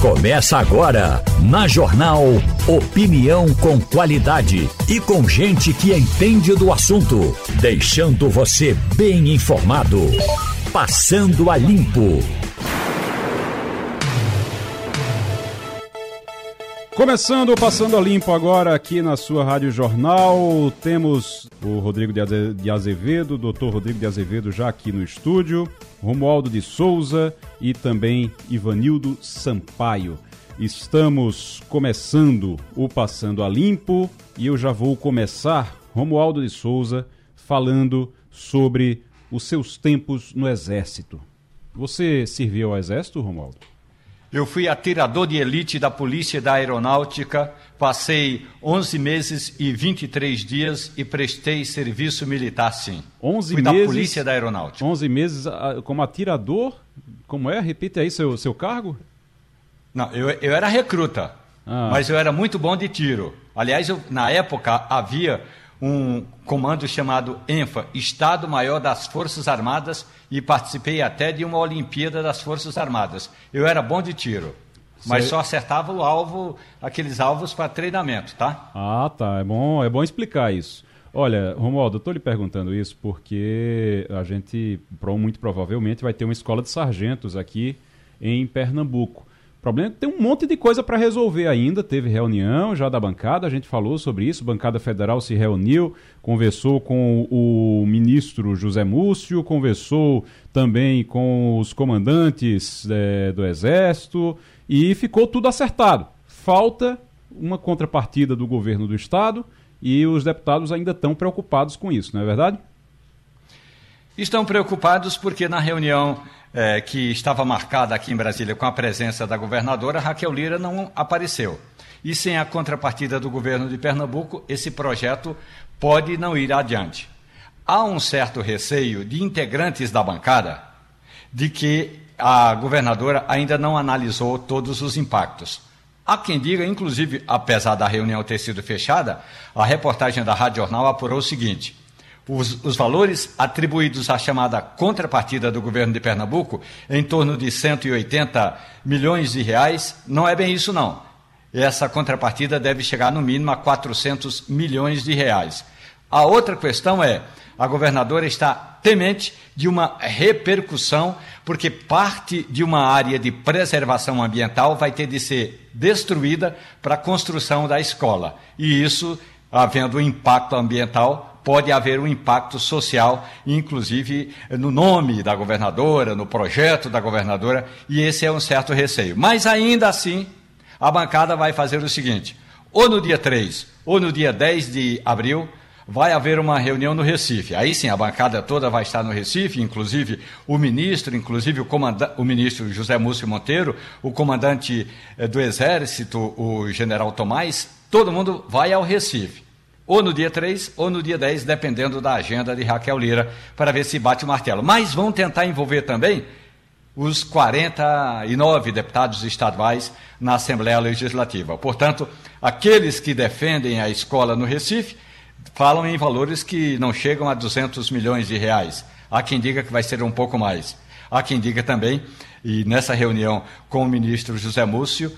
Começa agora, na Jornal Opinião com qualidade e com gente que entende do assunto, deixando você bem informado. Passando a Limpo. Começando o Passando a Limpo agora aqui na sua Rádio Jornal, temos o Rodrigo de Azevedo, doutor Rodrigo de Azevedo já aqui no estúdio, Romualdo de Souza e também Ivanildo Sampaio. Estamos começando o Passando a Limpo e eu já vou começar, Romualdo de Souza, falando sobre os seus tempos no Exército. Você serviu ao Exército, Romualdo? Eu fui atirador de elite da Polícia da Aeronáutica, passei 11 meses e 23 dias e prestei serviço militar, sim. 11 fui meses, da Polícia da Aeronáutica. 11 meses ah, como atirador? Como é? Repita aí seu, seu cargo? Não, eu, eu era recruta, ah. mas eu era muito bom de tiro. Aliás, eu, na época havia um comando chamado ENFA, Estado Maior das Forças Armadas, e participei até de uma Olimpíada das Forças Armadas. Eu era bom de tiro, mas só acertava o alvo, aqueles alvos para treinamento, tá? Ah, tá. É bom, é bom explicar isso. Olha, Romualdo, eu estou lhe perguntando isso porque a gente, muito provavelmente, vai ter uma escola de sargentos aqui em Pernambuco problema tem um monte de coisa para resolver ainda. Teve reunião já da bancada, a gente falou sobre isso. A bancada federal se reuniu, conversou com o ministro José Múcio, conversou também com os comandantes é, do Exército e ficou tudo acertado. Falta uma contrapartida do governo do estado e os deputados ainda estão preocupados com isso, não é verdade? Estão preocupados porque na reunião é, que estava marcada aqui em Brasília com a presença da governadora, Raquel Lira não apareceu. E sem a contrapartida do governo de Pernambuco, esse projeto pode não ir adiante. Há um certo receio de integrantes da bancada de que a governadora ainda não analisou todos os impactos. Há quem diga, inclusive, apesar da reunião ter sido fechada, a reportagem da Rádio Jornal apurou o seguinte: os, os, valores atribuídos à chamada contrapartida do governo de Pernambuco, em torno de 180 milhões de reais, não é bem isso não. Essa contrapartida deve chegar no mínimo a 400 milhões de reais. A outra questão é, a governadora está temente de uma repercussão, porque parte de uma área de preservação ambiental vai ter de ser destruída para a construção da escola. E isso, havendo impacto ambiental, pode haver um impacto social, inclusive no nome da governadora, no projeto da governadora, e esse é um certo receio. Mas ainda assim, a bancada vai fazer o seguinte: ou no dia 3 ou no dia 10 de abril, vai haver uma reunião no Recife. Aí sim, a bancada toda vai estar no Recife, inclusive o ministro, inclusive o, o ministro José Múcio Monteiro, o comandante eh, do Exército, o general Tomás, todo mundo vai ao Recife ou no dia 3 ou no dia 10, dependendo da agenda de Raquel Lira, para ver se bate o martelo. Mas vão tentar envolver também os 49 deputados estaduais na Assembleia Legislativa. Portanto, aqueles que defendem a escola no Recife falam em valores que não chegam a 200 milhões de reais. Há quem diga que vai ser um pouco mais. Há quem diga também, e nessa reunião com o ministro José Múcio,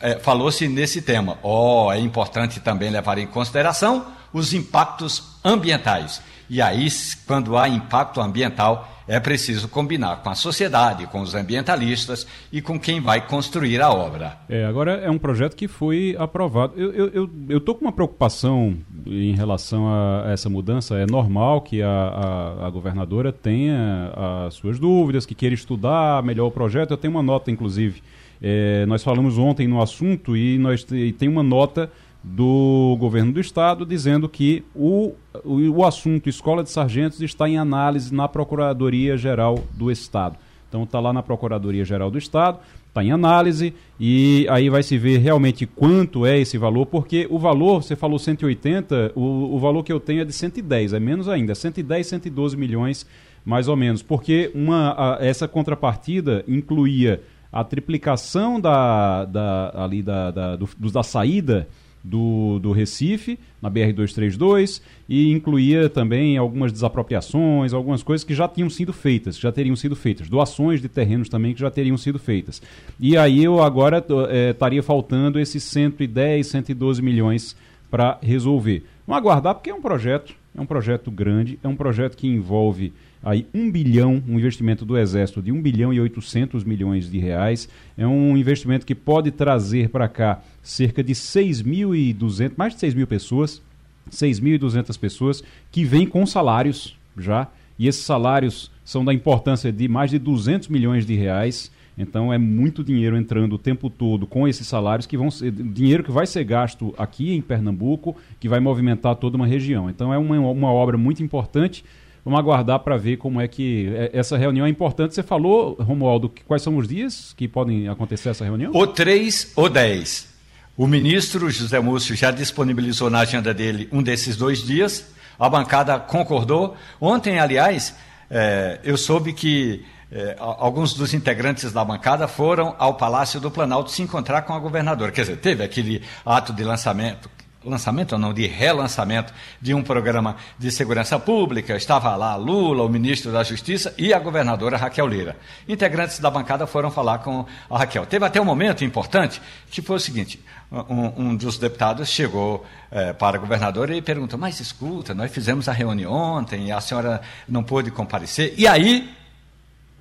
é, falou-se nesse tema. Oh, é importante também levar em consideração os impactos ambientais. E aí, quando há impacto ambiental, é preciso combinar com a sociedade, com os ambientalistas e com quem vai construir a obra. É, agora é um projeto que foi aprovado. Eu estou eu, com uma preocupação em relação a essa mudança. É normal que a, a, a governadora tenha as suas dúvidas, que queira estudar melhor o projeto. Eu tenho uma nota, inclusive, é, nós falamos ontem no assunto e nós tem uma nota do governo do estado dizendo que o, o, o assunto Escola de Sargentos está em análise na Procuradoria Geral do Estado. Então está lá na Procuradoria Geral do Estado, está em análise e aí vai se ver realmente quanto é esse valor, porque o valor, você falou 180, o, o valor que eu tenho é de 110, é menos ainda, 110, 112 milhões mais ou menos, porque uma, a, essa contrapartida incluía a triplicação da, da, ali da, da, do, da saída do, do Recife, na BR-232, e incluía também algumas desapropriações, algumas coisas que já tinham sido feitas, já teriam sido feitas, doações de terrenos também que já teriam sido feitas. E aí eu agora é, estaria faltando esses 110, 112 milhões para resolver. Vamos aguardar, porque é um projeto, é um projeto grande, é um projeto que envolve aí 1 bilhão, um investimento do Exército de 1 bilhão e 800 milhões de reais. É um investimento que pode trazer para cá cerca de 6.200, mais de 6 mil pessoas, 6.200 pessoas que vêm com salários já, e esses salários são da importância de mais de 200 milhões de reais. Então é muito dinheiro entrando o tempo todo com esses salários que vão ser dinheiro que vai ser gasto aqui em Pernambuco, que vai movimentar toda uma região. Então é uma, uma obra muito importante Vamos aguardar para ver como é que é, essa reunião é importante. Você falou, Romualdo, quais são os dias que podem acontecer essa reunião? O 3 ou 10. O ministro José Múcio já disponibilizou na agenda dele um desses dois dias. A bancada concordou. Ontem, aliás, é, eu soube que é, alguns dos integrantes da bancada foram ao Palácio do Planalto se encontrar com a governadora. Quer dizer, teve aquele ato de lançamento lançamento não, de relançamento de um programa de segurança pública. Estava lá Lula, o ministro da Justiça e a governadora Raquel Lira. Integrantes da bancada foram falar com a Raquel. Teve até um momento importante que foi o seguinte: um, um dos deputados chegou é, para a governadora e perguntou: Mas escuta, nós fizemos a reunião ontem e a senhora não pôde comparecer. E aí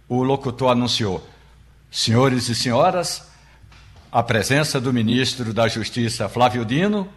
o locutor anunciou: Senhores e senhoras, a presença do ministro da Justiça Flávio Dino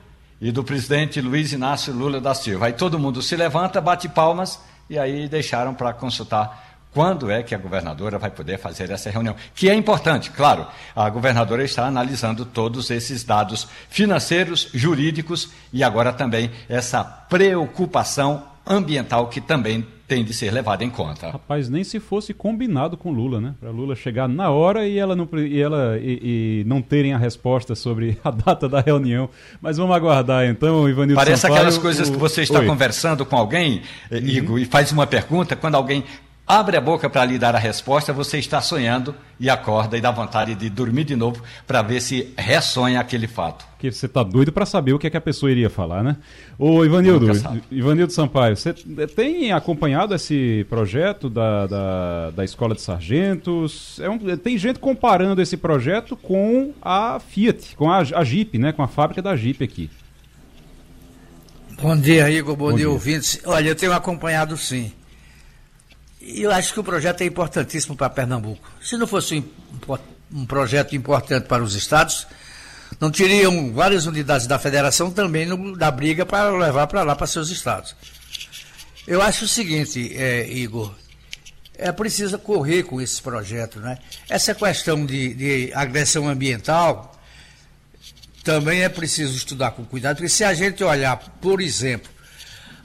e do presidente Luiz Inácio Lula da Silva. Aí todo mundo se levanta, bate palmas e aí deixaram para consultar quando é que a governadora vai poder fazer essa reunião. Que é importante, claro, a governadora está analisando todos esses dados financeiros, jurídicos e agora também essa preocupação ambiental que também tem de ser levado em conta. Rapaz, nem se fosse combinado com Lula, né? Para Lula chegar na hora e ela não e ela e, e, não terem a resposta sobre a data da reunião. Mas vamos aguardar então, Ivanildo Parece Sampaio, aquelas coisas o... que você está Oi. conversando com alguém, uhum. Igor, e faz uma pergunta quando alguém abre a boca para lhe dar a resposta, você está sonhando e acorda e dá vontade de dormir de novo para ver se ressonha aquele fato. Que você está doido para saber o que, é que a pessoa iria falar, né? Ô Ivanildo, Ivanildo Sampaio, você tem acompanhado esse projeto da, da, da Escola de Sargentos? É um, tem gente comparando esse projeto com a Fiat, com a, a Jeep, né? Com a fábrica da Jeep aqui. Bom dia, Igor. Bom, Bom dia, dia, ouvintes. Olha, eu tenho acompanhado sim. E eu acho que o projeto é importantíssimo para Pernambuco. Se não fosse um, um projeto importante para os estados, não teriam várias unidades da federação também no, da briga para levar para lá, para seus estados. Eu acho o seguinte, é, Igor, é preciso correr com esse projeto, né? Essa questão de, de agressão ambiental também é preciso estudar com cuidado, porque se a gente olhar, por exemplo,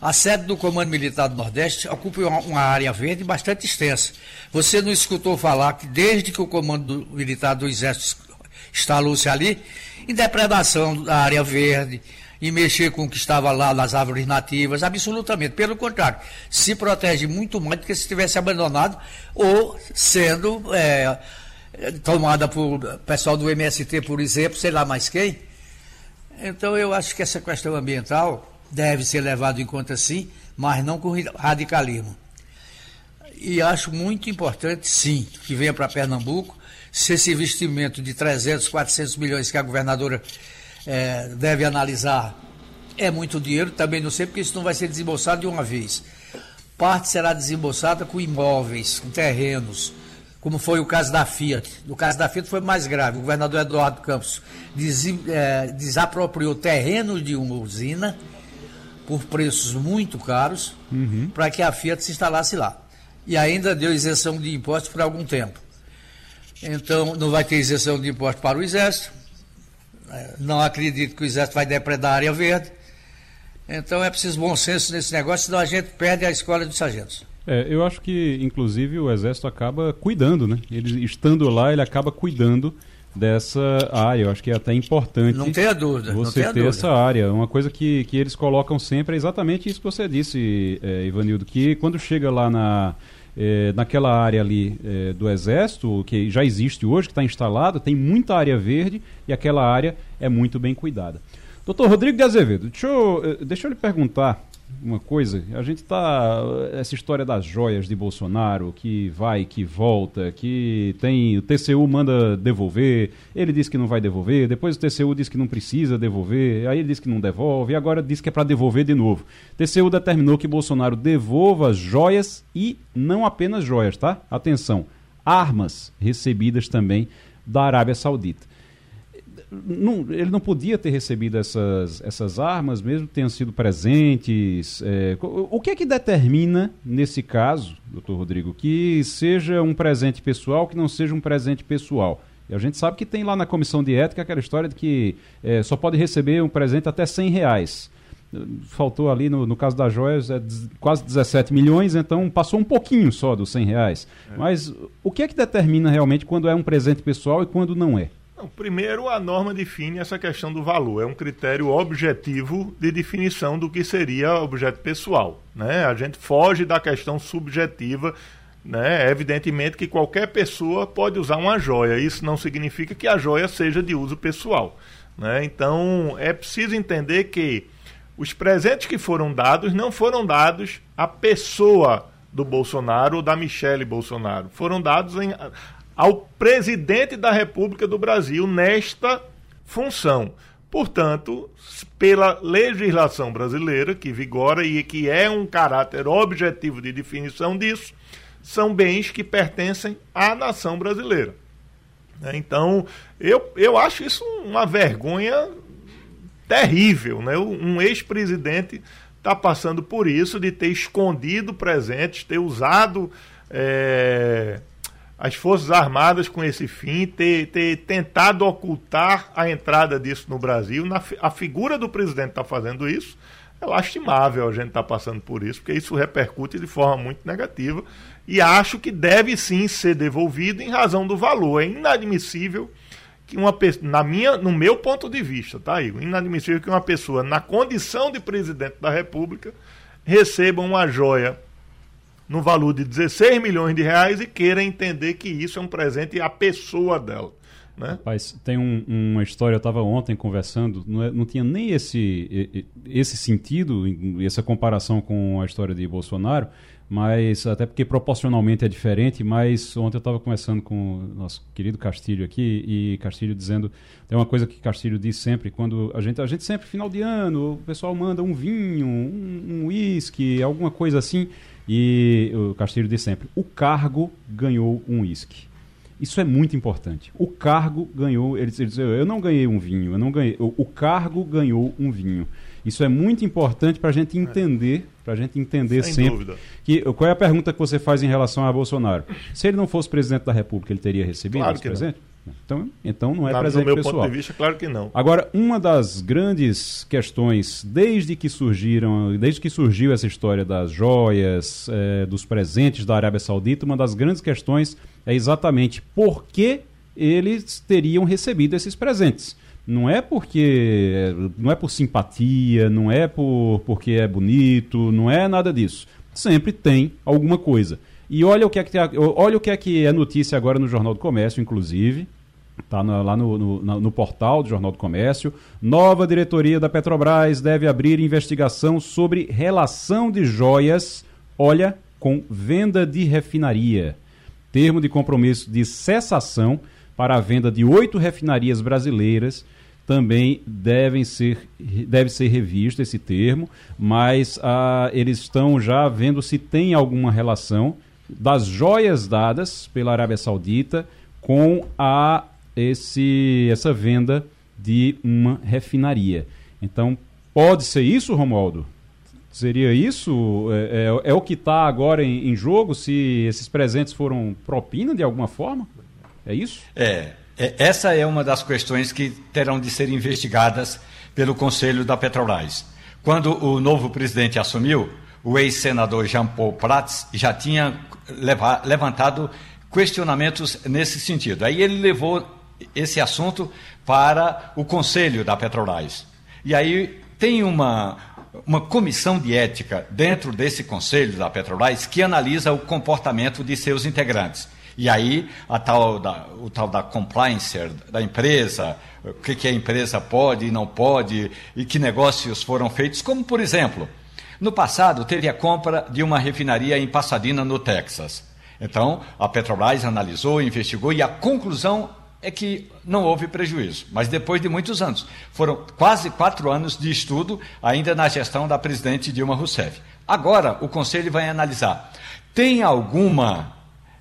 a sede do Comando Militar do Nordeste ocupa uma, área verde bastante extensa. Você não escutou falar que desde que o Comando Militar do Exército instalou-se ali, em depredação da área verde, em mexer com o que estava lá nas árvores nativas, absolutamente. Pelo contrário, se protege muito mais do que se tivesse abandonado ou sendo é, tomada por pessoal do MST, por exemplo, sei lá mais quem. Então eu acho que essa questão ambiental deve ser levado em conta sim, mas não com radicalismo. E acho muito importante, sim, que venha para Pernambuco, se esse investimento de 300, 400 milhões que a governadora é, deve analisar é muito dinheiro, também não sei, porque isso não vai ser desembolsado de uma vez. Parte será desembolsada com imóveis, com terrenos, como foi o caso da Fiat. No caso da Fiat foi mais grave. O governador Eduardo Campos des, é, desapropriou terrenos de uma usina por preços muito caros uhum. para que a Fiat se instalasse lá. E ainda deu isenção de impostos por algum tempo. Então, não vai ter isenção de impostos para o Exército. É, não acredito que o Exército vai depredar a área verde. Então, é preciso bom senso nesse negócio, senão a gente perde a escola de sargentos. É, eu acho que, inclusive, o Exército acaba cuidando, né? Ele estando lá, ele acaba cuidando dessa área. Eu acho que é até importante não tenha dúvida, você ter dúvida. essa área. Uma coisa que, que eles colocam sempre é exatamente isso que você disse, é, Ivanildo, que quando chega lá na, é, naquela área ali é, do Exército, que já existe hoje, que está instalada, tem muita área verde e aquela área é muito bem cuidada. Doutor Rodrigo de Azevedo, deixa eu, eh, deixa eu lhe perguntar uma coisa. A gente tá. Essa história das joias de Bolsonaro, que vai, que volta, que tem. O TCU manda devolver, ele disse que não vai devolver, depois o TCU diz que não precisa devolver, aí ele diz que não devolve, e agora diz que é para devolver de novo. O TCU determinou que Bolsonaro devolva joias e não apenas joias, tá? Atenção, armas recebidas também da Arábia Saudita não, ele não podia ter recebido essas, essas armas, mesmo tenham sido presentes. É, o que é que determina, nesse caso, doutor Rodrigo, que seja um presente pessoal, que não seja um presente pessoal? E a gente sabe que tem lá na comissão de ética aquela história de que é, só pode receber um presente até 100 reais. Faltou ali, no, no caso das joias, é quase 17 milhões, então passou um pouquinho só dos 100 reais. É. Mas o que é que determina realmente quando é um presente pessoal e quando não é? Não, primeiro, a norma define essa questão do valor. É um critério objetivo de definição do que seria objeto pessoal. Né? A gente foge da questão subjetiva. Né? Evidentemente que qualquer pessoa pode usar uma joia. Isso não significa que a joia seja de uso pessoal. Né? Então, é preciso entender que os presentes que foram dados não foram dados à pessoa do Bolsonaro ou da Michele Bolsonaro. Foram dados em, ao presidente da República do Brasil nesta função. Portanto, pela legislação brasileira, que vigora e que é um caráter objetivo de definição disso, são bens que pertencem à nação brasileira. Né? Então, eu, eu acho isso uma vergonha terrível. Né? Um ex-presidente está passando por isso, de ter escondido presentes, ter usado. É as Forças Armadas com esse fim, ter, ter tentado ocultar a entrada disso no Brasil. Na, a figura do presidente está fazendo isso. É lastimável a gente estar tá passando por isso, porque isso repercute de forma muito negativa. E acho que deve sim ser devolvido em razão do valor. É inadmissível que uma pessoa, na minha, no meu ponto de vista, tá, Igor? Inadmissível que uma pessoa, na condição de presidente da República, receba uma joia no valor de 16 milhões de reais e queira entender que isso é um presente à pessoa dela. Né? Rapaz, tem um, uma história, eu estava ontem conversando, não, é, não, tinha nem esse, esse sentido, essa comparação com a história de Bolsonaro, mas até porque proporcionalmente é diferente, mas ontem eu estava conversando com o nosso querido Castilho aqui, e Castilho dizendo, tem uma coisa que Castilho diz sempre, quando a gente, a gente sempre, final de ano, o pessoal manda um vinho, um uísque, um alguma coisa assim, e o Castilho diz sempre: o cargo ganhou um uísque. Isso é muito importante. O cargo ganhou. Ele diz: eu não ganhei um vinho, eu não ganhei. O, o cargo ganhou um vinho. Isso é muito importante para a gente entender, para a gente entender Sem sempre. Dúvida. Que, qual é a pergunta que você faz em relação a Bolsonaro? Se ele não fosse presidente da República, ele teria recebido claro esse presente? Não. Então, então não é Na, presente do meu pessoal. ponto de vista, claro que não. Agora, uma das grandes questões, desde que surgiram, desde que surgiu essa história das joias, é, dos presentes da Arábia Saudita, uma das grandes questões é exatamente por que eles teriam recebido esses presentes. Não é porque não é por simpatia, não é por porque é bonito, não é nada disso. Sempre tem alguma coisa. E olha o que é que, olha o que, é, que é notícia agora no Jornal do Comércio, inclusive. Está lá no, no, no, portal do Jornal do Comércio. Nova diretoria da Petrobras deve abrir investigação sobre relação de joias, olha, com venda de refinaria. Termo de compromisso de cessação para a venda de oito refinarias brasileiras também devem ser, deve ser revisto esse termo, mas ah, eles estão já vendo se tem alguma relação das joias dadas pela Arábia Saudita com a esse essa venda de uma refinaria. Então, pode ser isso, Romualdo? Seria isso? É, é, é o que está agora em, em, jogo? Se esses presentes foram propina de alguma forma? É isso? É, é. Essa é uma das questões que terão de ser investigadas pelo Conselho da Petrobras. Quando o novo presidente assumiu, o ex-senador Jean Paul Prats já tinha levar, levantado questionamentos nesse sentido. Aí ele levou esse assunto para o conselho da Petrobras. E aí tem uma, uma comissão de ética dentro desse conselho da Petrobras que analisa o comportamento de seus integrantes. E aí a tal da, o tal da compliance da empresa, o que, que a empresa pode e não pode, e que negócios foram feitos, como por exemplo, no passado teve a compra de uma refinaria em Pasadena, no Texas. Então, a Petrobras analisou, investigou e a conclusão é que não houve prejuízo, mas depois de muitos anos. Foram quase quatro anos de estudo, ainda na gestão da presidente Dilma Rousseff. Agora, o Conselho vai analisar. Tem alguma,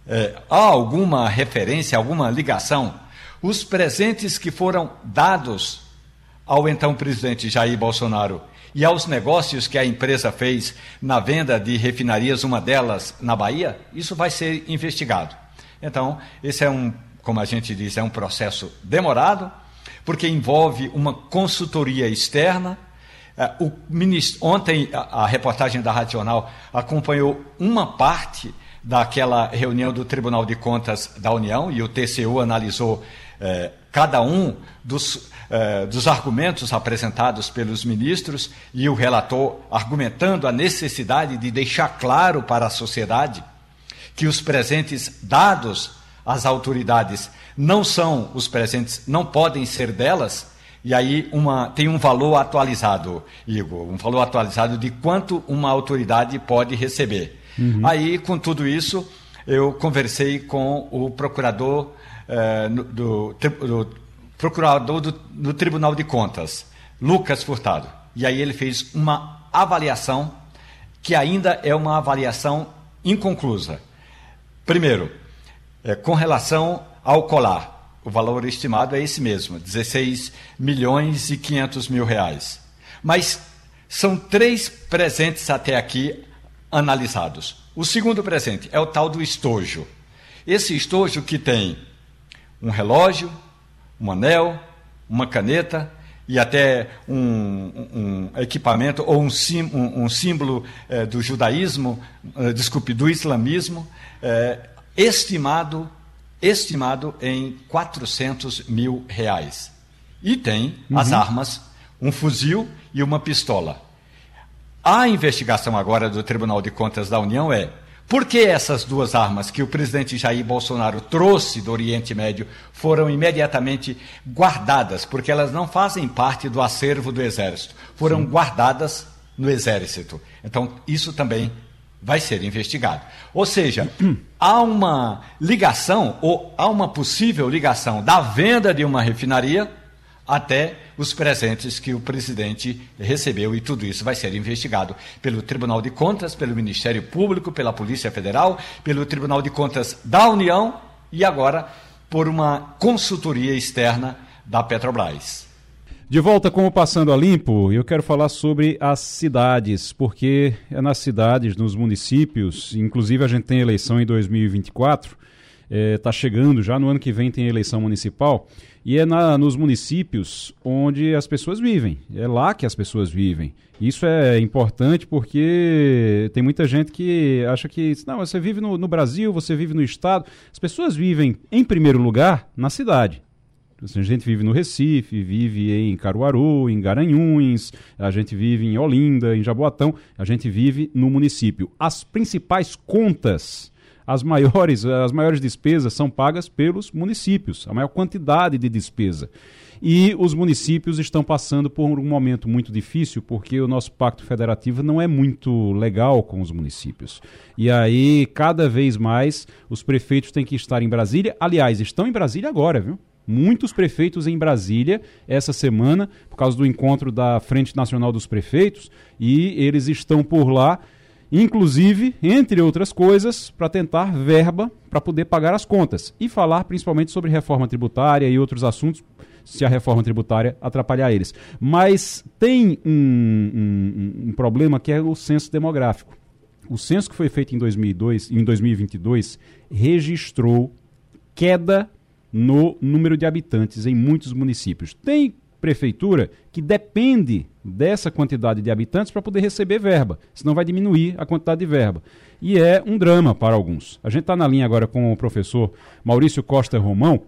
é, há alguma referência, alguma ligação? Os presentes que foram dados ao então presidente Jair Bolsonaro e aos negócios que a empresa fez na venda de refinarias, uma delas na Bahia, isso vai ser investigado. Então, esse é um como a gente diz, é um processo demorado, porque envolve uma consultoria externa. É, ministro, ontem, a, reportagem da Racional acompanhou uma parte daquela reunião do Tribunal de Contas da União e o TCU analisou eh, cada um dos, eh, dos argumentos apresentados pelos ministros e o relator argumentando a necessidade de deixar claro para a sociedade que os presentes dados as autoridades não são os presentes, não podem ser delas, e aí uma, tem um valor atualizado, Igor, um valor atualizado de quanto uma autoridade pode receber. Uhum. Aí, com tudo isso, eu conversei com o procurador eh, do, do, procurador do, do Tribunal de Contas, Lucas Furtado. E aí ele fez uma avaliação que ainda é uma avaliação inconclusa. Primeiro, é, com relação ao colar, o valor estimado é esse mesmo, 16 milhões e 500 mil reais. Mas são três presentes até aqui analisados. O segundo presente é o tal do estojo. Esse estojo que tem um relógio, um anel, uma caneta e até um, um equipamento ou um, sim, um, um símbolo é, do judaísmo, é, desculpe, do islamismo, é, estimado, estimado em 400 mil reais. E tem uhum. as armas, um fuzil e uma pistola. A investigação agora do Tribunal de Contas da União é por que essas duas armas que o presidente Jair Bolsonaro trouxe do Oriente Médio foram imediatamente guardadas? Porque elas não fazem parte do acervo do Exército, foram Sim. guardadas no Exército. Então, isso também vai ser investigado. Ou seja, há uma ligação, ou há uma possível ligação da venda de uma refinaria até os presentes que o presidente recebeu, e tudo isso vai ser investigado pelo Tribunal de Contas, pelo Ministério Público, pela Polícia Federal, pelo Tribunal de Contas da União e agora por uma consultoria externa da Petrobras. De volta com o Passando a Limpo, eu quero falar sobre as cidades, porque é nas cidades, nos municípios, inclusive a gente tem eleição em 2024, está é, tá chegando já, no ano que vem tem eleição municipal, e é na, nos municípios onde as pessoas vivem, é lá que as pessoas vivem. Isso é importante porque tem muita gente que acha que, não, você vive no, no Brasil, você vive no Estado, as pessoas vivem, em primeiro lugar, na cidade. A gente vive no Recife, vive em Caruaru, em Garanhuns, a gente vive em Olinda, em Jaboatão, a gente vive no município. As principais contas, as maiores, as maiores despesas são pagas pelos municípios, a maior quantidade de despesa. E os municípios estão passando por um momento muito difícil, porque o nosso pacto federativo não é muito legal com os municípios. E aí, cada vez mais, os prefeitos têm que estar em Brasília. Aliás, estão em Brasília agora, viu? Muitos prefeitos em Brasília essa semana, por causa do encontro da Frente Nacional dos Prefeitos, e eles estão por lá, inclusive, entre outras coisas, para tentar verba para poder pagar as contas e falar principalmente sobre reforma tributária e outros assuntos. Se a reforma tributária atrapalhar eles. Mas tem um, um, um problema que é o censo demográfico. O censo que foi feito em, 2002, em 2022 registrou queda no número de habitantes em muitos municípios. Tem prefeitura que depende dessa quantidade de habitantes para poder receber verba, senão vai diminuir a quantidade de verba. E é um drama para alguns. A gente está na linha agora com o professor Maurício Costa Romão.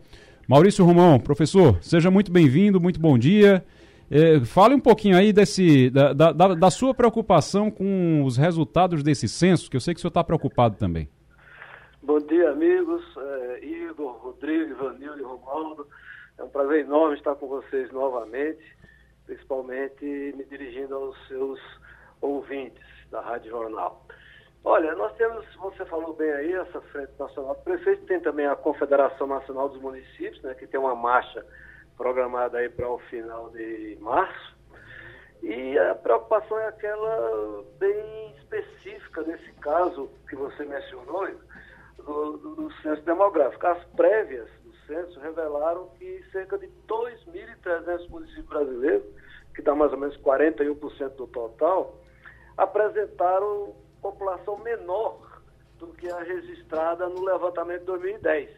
Maurício Romão, professor, seja muito bem-vindo, muito bom dia. É, fale um pouquinho aí desse, da, da, da sua preocupação com os resultados desse censo, que eu sei que o senhor está preocupado também. Bom dia, amigos. É, Igor, Rodrigo, Ivanildo e Romualdo. É um prazer enorme estar com vocês novamente, principalmente me dirigindo aos seus ouvintes da Rádio Jornal. Olha, nós temos, você falou bem aí, essa Frente Nacional do Prefeito, tem também a Confederação Nacional dos Municípios, né, que tem uma marcha programada aí para o final de março. E a preocupação é aquela bem específica nesse caso que você mencionou, do, do, do censo demográfico. As prévias do censo revelaram que cerca de 2.300 municípios brasileiros, que dá mais ou menos 41% do total, apresentaram população menor do que a registrada no levantamento de 2010.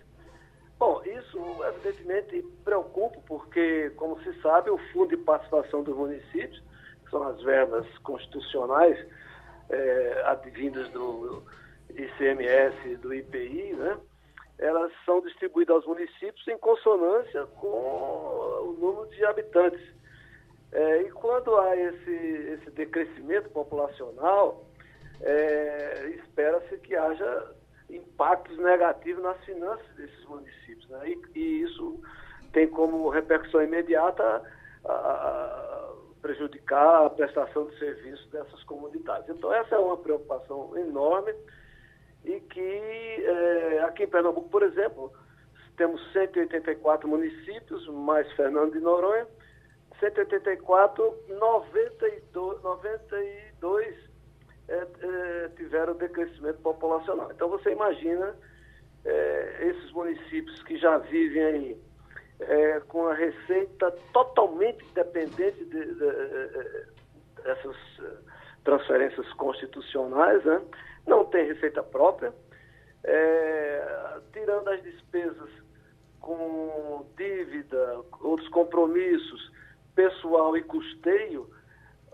Bom, isso evidentemente preocupa, porque, como se sabe, o Fundo de Participação dos Municípios, que são as verbas constitucionais é, advindas do ICMS, do IPI, né? elas são distribuídas aos municípios em consonância com o número de habitantes. É, e quando há esse, esse decrescimento populacional, é, espera-se que haja impactos negativos nas finanças desses municípios. Né? E, e, isso tem como repercussão imediata a, a prejudicar a prestação de serviços dessas comunidades. Então, essa é uma preocupação enorme e que é, aqui em Pernambuco, por exemplo, temos 184 municípios, mais Fernando de Noronha, 184, 92, 92 é, é, tiveram decrescimento populacional. Então você imagina é, esses municípios que já vivem aí é, com a receita totalmente dependente de, de, de, dessas transferências constitucionais, né? Não tem receita própria, é, tirando as despesas com dívida, outros compromissos, pessoal e custeio,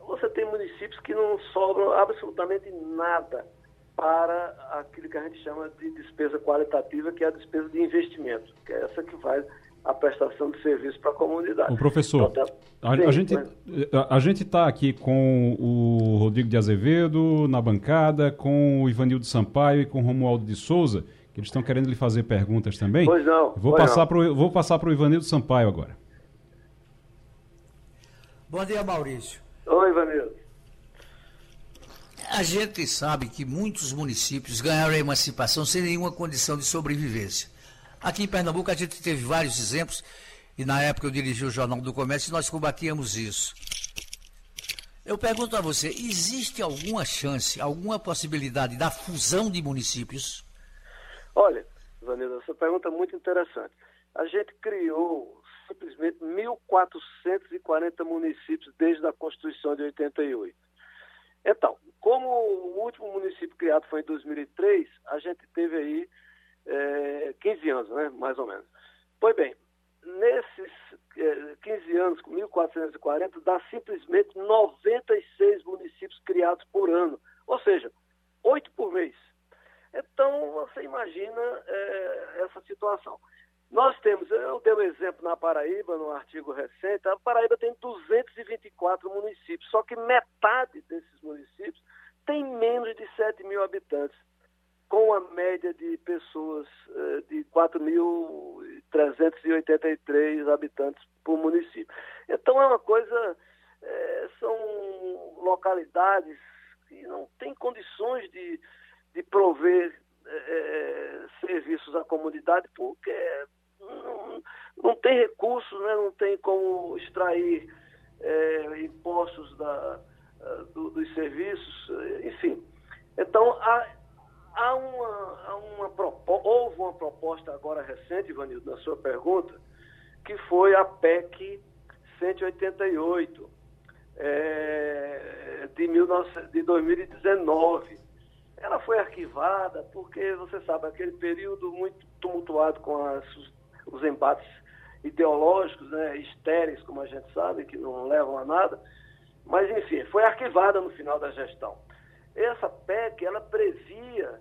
você tem municípios que não sobram absolutamente nada para aquilo que a gente chama de despesa qualitativa, que é a despesa de investimento, que é essa que vai a prestação de serviço para a comunidade. O professor, então, tá... a, Sim, a, gente mas... a, gente está aqui com o Rodrigo de Azevedo na bancada, com o Ivanildo Sampaio e com o Romualdo de Souza, que eles estão querendo lhe fazer perguntas também. Pois não. Vou pois passar para vou passar para o Ivanildo Sampaio agora. Bom dia, Maurício. Oi, Ivanildo. A gente sabe que muitos municípios ganharam a emancipação sem nenhuma condição de sobrevivência. Aqui em Pernambuco a gente teve vários exemplos, e na época eu dirigi o Jornal do Comércio e nós combatíamos isso. Eu pergunto a você, existe alguma chance, alguma possibilidade da fusão de municípios? Olha, Vanessa, essa pergunta é muito interessante. A gente criou simplesmente 1.440 municípios desde a Constituição de 88. Então, como o último município criado foi em 2003, a gente teve aí é, 15 anos, né, mais ou menos. Pois bem, nesses é, 15 anos, com 1.440, dá simplesmente 96 municípios criados por ano, ou seja, oito por mês. Então, você imagina é, essa situação. Nós temos, eu dei um exemplo na Paraíba, no artigo recente, a Paraíba tem 224 municípios, só que metade desses municípios tem menos de 7 mil habitantes com a média de pessoas eh, de 4.383 habitantes por município. Então é uma coisa, eh, são localidades que não têm condições de, de prover eh, serviços à comunidade porque não, não tem recursos, né? não tem como extrair impostos da, do, dos serviços, enfim. Então, a, há uma, há uma houve uma proposta agora recente, Ivanildo, na sua pergunta, que foi a PEC 188 é, de, 19, de 2019. Ela foi arquivada porque, você sabe, aquele período muito tumultuado com as, os embates ideológicos, né, estéreis, como a gente sabe, que não levam a nada. Mas, enfim, foi arquivada no final da gestão. Essa PEC, ela previa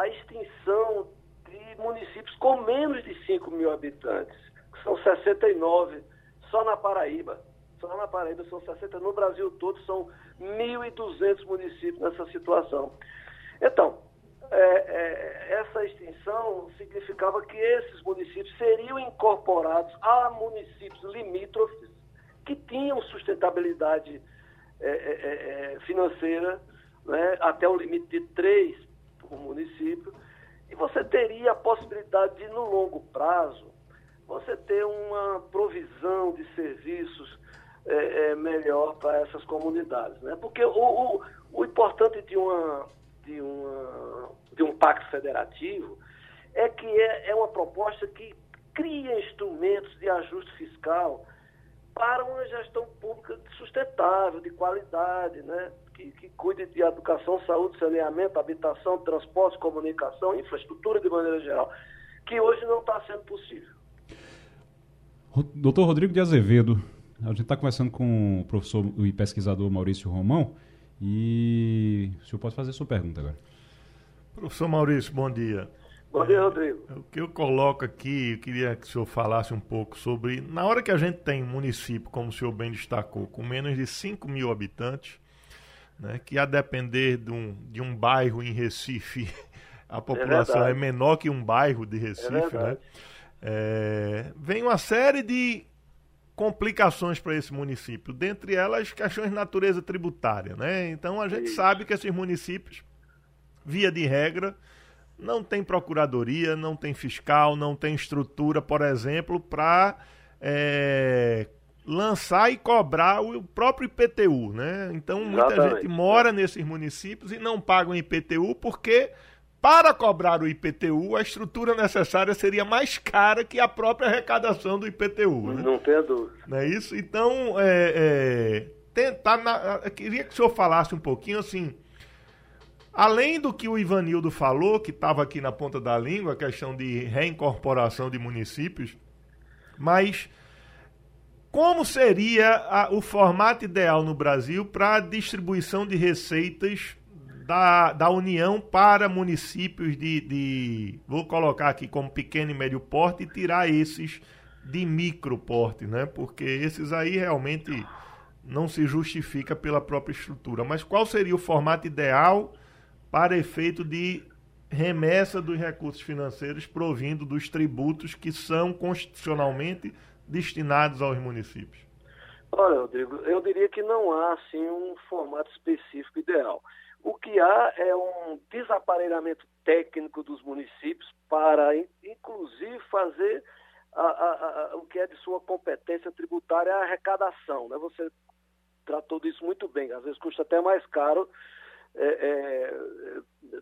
a extinção de municípios com menos de 5 mil habitantes, que são 69 só na Paraíba. Só na Paraíba são 60, no Brasil todo são 1.200 municípios nessa situação. Então, é, é, essa extinção significava que esses municípios seriam incorporados a municípios limítrofes que tinham sustentabilidade é, é, é, é financeira né, até o limite de três por município, e você teria a possibilidade de, no longo prazo, você ter uma provisão de serviços é, é, melhor para essas comunidades. Né? Porque o, o, o importante de, uma, de, uma, de um pacto federativo é que é, é uma proposta que cria instrumentos de ajuste fiscal para uma gestão pública sustentável, de qualidade, né? Que, que cuide de educação, saúde, saneamento, habitação, transporte, comunicação, infraestrutura de maneira geral, que hoje não está sendo possível. Doutor Rodrigo de Azevedo, a gente está conversando com o professor e pesquisador Maurício Romão e o senhor pode fazer a sua pergunta agora. Professor Maurício, bom dia. Bom dia, Rodrigo. O que eu coloco aqui, eu queria que o senhor falasse um pouco sobre. Na hora que a gente tem um município, como o senhor bem destacou, com menos de 5 mil habitantes, né, que a depender de um, de um bairro em Recife, a é população é, é menor que um bairro de Recife, é né? É, vem uma série de complicações para esse município, dentre elas questões de natureza tributária, né? Então a gente sabe que esses municípios, via de regra, não tem procuradoria, não tem fiscal, não tem estrutura, por exemplo, para é, lançar e cobrar o próprio IPTU, né? Então muita Exatamente. gente mora nesses municípios e não paga o IPTU porque para cobrar o IPTU a estrutura necessária seria mais cara que a própria arrecadação do IPTU. Né? Não tenha dúvida. Não é isso? Então, é, é, tentar. Na, queria que o senhor falasse um pouquinho assim. Além do que o Ivanildo falou, que estava aqui na ponta da língua, a questão de reincorporação de municípios, mas como seria a, o formato ideal no Brasil para a distribuição de receitas da, da União para municípios de, de, Vou colocar aqui como pequeno e médio porte e tirar esses de micro porte, né? Porque esses aí realmente não se justifica pela própria estrutura. Mas qual seria o formato ideal para efeito de remessa dos recursos financeiros provindo dos tributos que são constitucionalmente destinados aos municípios? Olha, Rodrigo, eu diria que não há assim um formato específico ideal. O que há é um desaparelhamento técnico dos municípios para, inclusive, fazer a, a, a, o que é de sua competência tributária, a arrecadação. Né? Você tratou disso muito bem. Às vezes custa até mais caro é, é,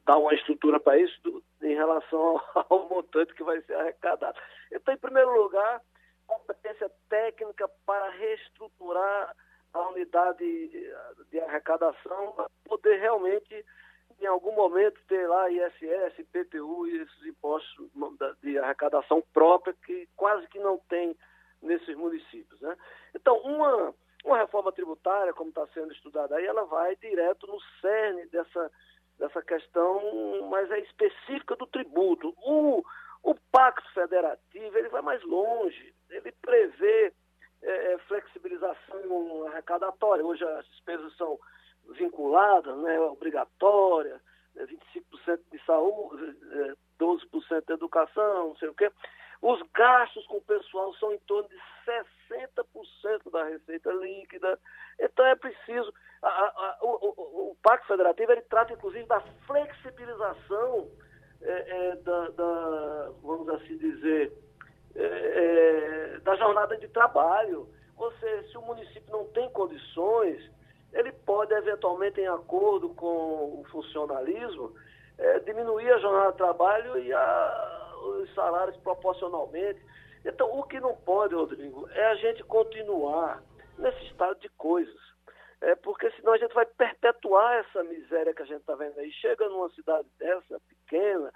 dar uma estrutura para isso do, em relação ao, ao montante que vai ser arrecadado. Então, em primeiro lugar, competência técnica para reestruturar a unidade de arrecadação para poder realmente, em algum momento, ter lá ISS, IPTU e esses impostos de arrecadação própria que quase que não tem nesses municípios. Né? Então, uma, uma reforma tributária, como está sendo estudada aí, ela vai direto no cerne dessa, dessa questão, mas é específica do tributo. O, o Pacto Federativo ele vai mais longe, ele prevê é, é, flexibilização arrecadatória. Hoje as despesas são vinculadas, né, obrigatórias, né, 25% de saúde, 12% é, de educação, não sei o quê. Os gastos com o pessoal são em torno de 60% da receita líquida. Então é preciso. A, a, o, o, o, Pacto Federativo ele trata, inclusive, da flexibilização é, é, da, da, vamos assim dizer, é, é, da jornada de trabalho. Ou seja, se o município não tem condições, ele pode, eventualmente, em acordo com o funcionalismo, é, diminuir a jornada de trabalho e a, os salários proporcionalmente. Então, o que não pode, Rodrigo, é a gente continuar nesse estado de coisas. É porque senão a gente vai perpetuar essa miséria que a gente está vendo aí. Chega numa cidade dessa, pequena,